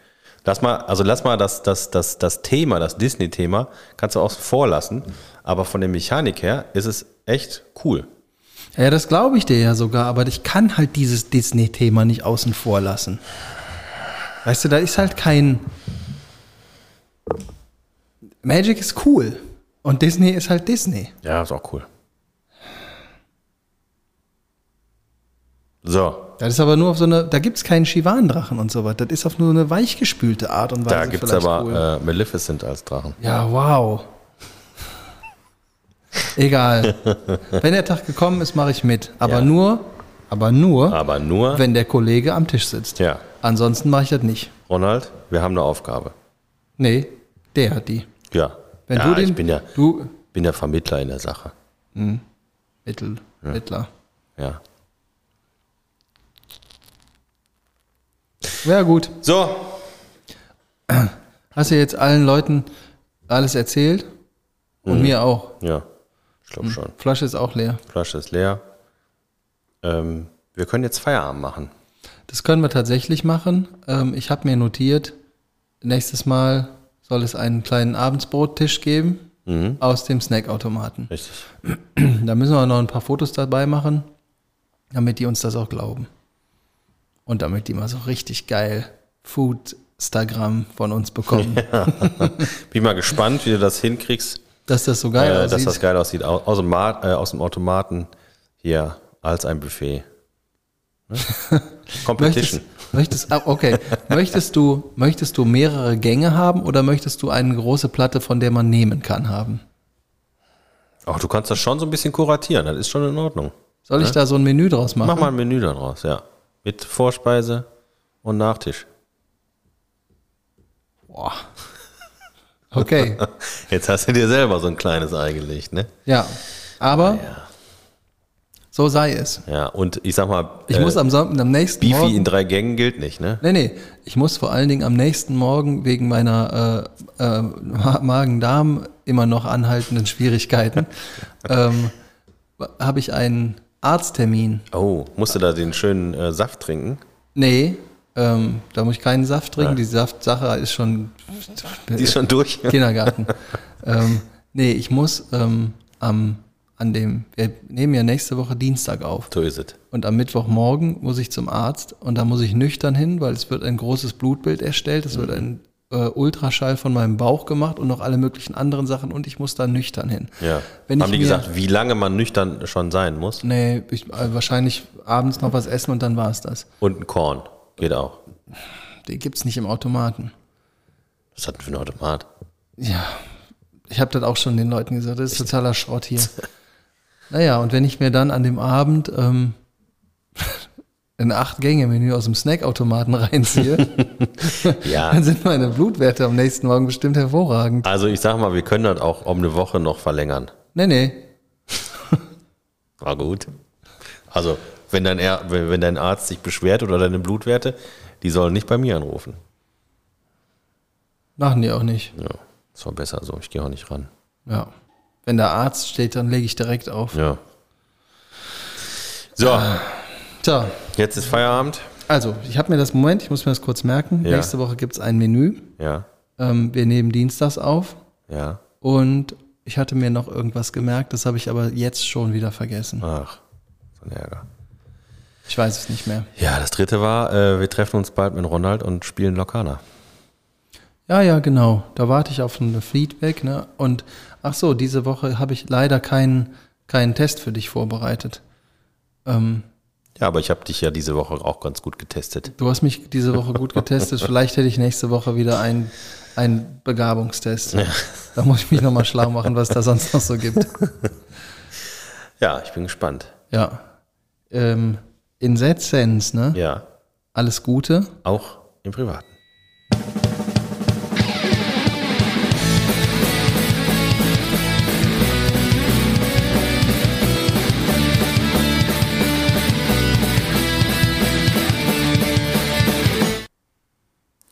Lass mal, also lass mal das, das, das, das Thema, das Disney-Thema, kannst du außen vor lassen, aber von der Mechanik her ist es echt cool. Ja, das glaube ich dir ja sogar, aber ich kann halt dieses Disney-Thema nicht außen vor lassen. Weißt du, da ist halt kein. Magic ist cool und Disney ist halt Disney. Ja, ist auch cool. So, Das ist aber nur auf so eine, da gibt es keinen Shivan-Drachen und so was. Das ist auf nur eine weichgespülte Art und Weise. da gibt es aber cool. äh, Maleficent als Drachen. Ja, wow. Egal. Wenn der Tag gekommen ist, mache ich mit. Aber Ja. nur, aber nur, Aber nur, wenn der Kollege am Tisch sitzt. ja, Ansonsten mache ich das nicht. Ronald, wir haben eine Aufgabe. Nee, der hat die. Ja, Wenn ja du den, ich bin ja, du, bin ja Vermittler in der Sache. Mittel, Mittler. Ja. Ja, gut. So, Hast du jetzt allen Leuten alles erzählt? Mhm. Und mir auch. ja, ich glaube schon. Flasche ist auch leer. Flasche ist leer. Ähm, wir können jetzt Feierabend machen. Das können wir tatsächlich machen. Ähm, ich habe mir notiert, nächstes Mal soll es einen kleinen Abendsbrottisch geben Mhm. aus dem Snackautomaten. Richtig. Da müssen wir noch ein paar Fotos dabei machen, damit die uns das auch glauben. Und damit die mal so richtig geil Food-Instagram von uns bekommen. Bin mal gespannt, wie du das hinkriegst, Dass das so geil äh, dass aussieht. das geil aussieht. Aus, aus, dem äh, aus dem Automaten hier als ein Buffet. Ne? Competition. Möchtest, möchtest, ah, okay. möchtest, du, möchtest du mehrere Gänge haben oder möchtest du eine große Platte, von der man nehmen kann, haben? Auch du kannst das schon so ein bisschen kuratieren, das ist schon in Ordnung. Soll ich da so ein Menü draus machen? Mach mal ein Menü daraus, ja. Mit Vorspeise und Nachtisch. Boah. Okay, Jetzt hast du dir selber so ein kleines Ei gelegt, ne? ja. Aber so sei es. Ja, und ich sag mal, Ich äh, muss am, am nächsten Beefy Morgen... in drei Gängen gilt nicht, ne? Nee, nee. Ich muss vor allen Dingen am nächsten Morgen wegen meiner äh, äh, Ma- Magen-Darm immer noch anhaltenden Schwierigkeiten ähm, habe ich einen Arzttermin. Oh, musst du da den schönen äh, Saft trinken? Nee, ähm, da muss ich keinen Saft trinken. Die Saftsache ist schon Die ist schon durch. Kindergarten. ähm, nee, ich muss ähm, am, an dem, wir nehmen ja nächste Woche Dienstag auf. So ist es. Und am Mittwochmorgen muss ich zum Arzt und da muss ich nüchtern hin, weil es wird ein großes Blutbild erstellt. Es wird ein äh, Ultraschall von meinem Bauch gemacht und noch alle möglichen anderen Sachen und ich muss da nüchtern hin. Ja. Wenn Haben ich die gesagt, wie lange man nüchtern schon sein muss? Nee, ich, äh, wahrscheinlich abends noch was essen und dann war es das. Und ein Korn. Geht auch. Die gibt's nicht im Automaten. Was hat denn für ein Automat? Ja, ich habe das auch schon den Leuten gesagt, das ist totaler Schrott hier. naja, und wenn ich mir dann an dem Abend ähm, ein Acht-Gänge-Menü aus dem Snackautomaten reinziehe, Ja. dann sind meine Blutwerte am nächsten Morgen bestimmt hervorragend. Also ich sag mal, wir können das auch um eine Woche noch verlängern. Nee, nee. War gut. Also, wenn dein, wenn dein Arzt sich beschwert oder deine Blutwerte, die sollen nicht bei mir anrufen. Machen die auch nicht. Ja, das war besser so. Ich gehe auch nicht ran. Ja. Wenn der Arzt steht, dann lege ich direkt auf. Ja. So, So, jetzt ist Feierabend. also, ich habe mir das Moment, ich muss mir das kurz merken. Ja. Nächste Woche gibt's ein Menü. Ja, Ähm, wir nehmen dienstags auf. ja. Und ich hatte mir noch irgendwas gemerkt, das habe ich aber jetzt schon wieder vergessen. Ach, so ein Ärger. Ich weiß es nicht mehr. Ja, das dritte war, äh, wir treffen uns bald mit Ronald und spielen Lokana. Ja, ja, genau. Da warte ich auf ein Feedback. Ne? Und ach so, diese Woche habe ich leider keinen keinen Test für dich vorbereitet. Ähm, Ja, aber ich habe dich ja diese Woche auch ganz gut getestet. du hast mich diese Woche gut getestet. Vielleicht hätte ich nächste Woche wieder einen einen Begabungstest. Da muss ich mich nochmal schlau machen, was da sonst noch so gibt. Ja, ich bin gespannt. Ja. Ähm, in that sense, ne? Ja, Alles Gute. auch im Privaten.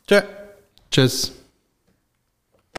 Tschö. Tschüss.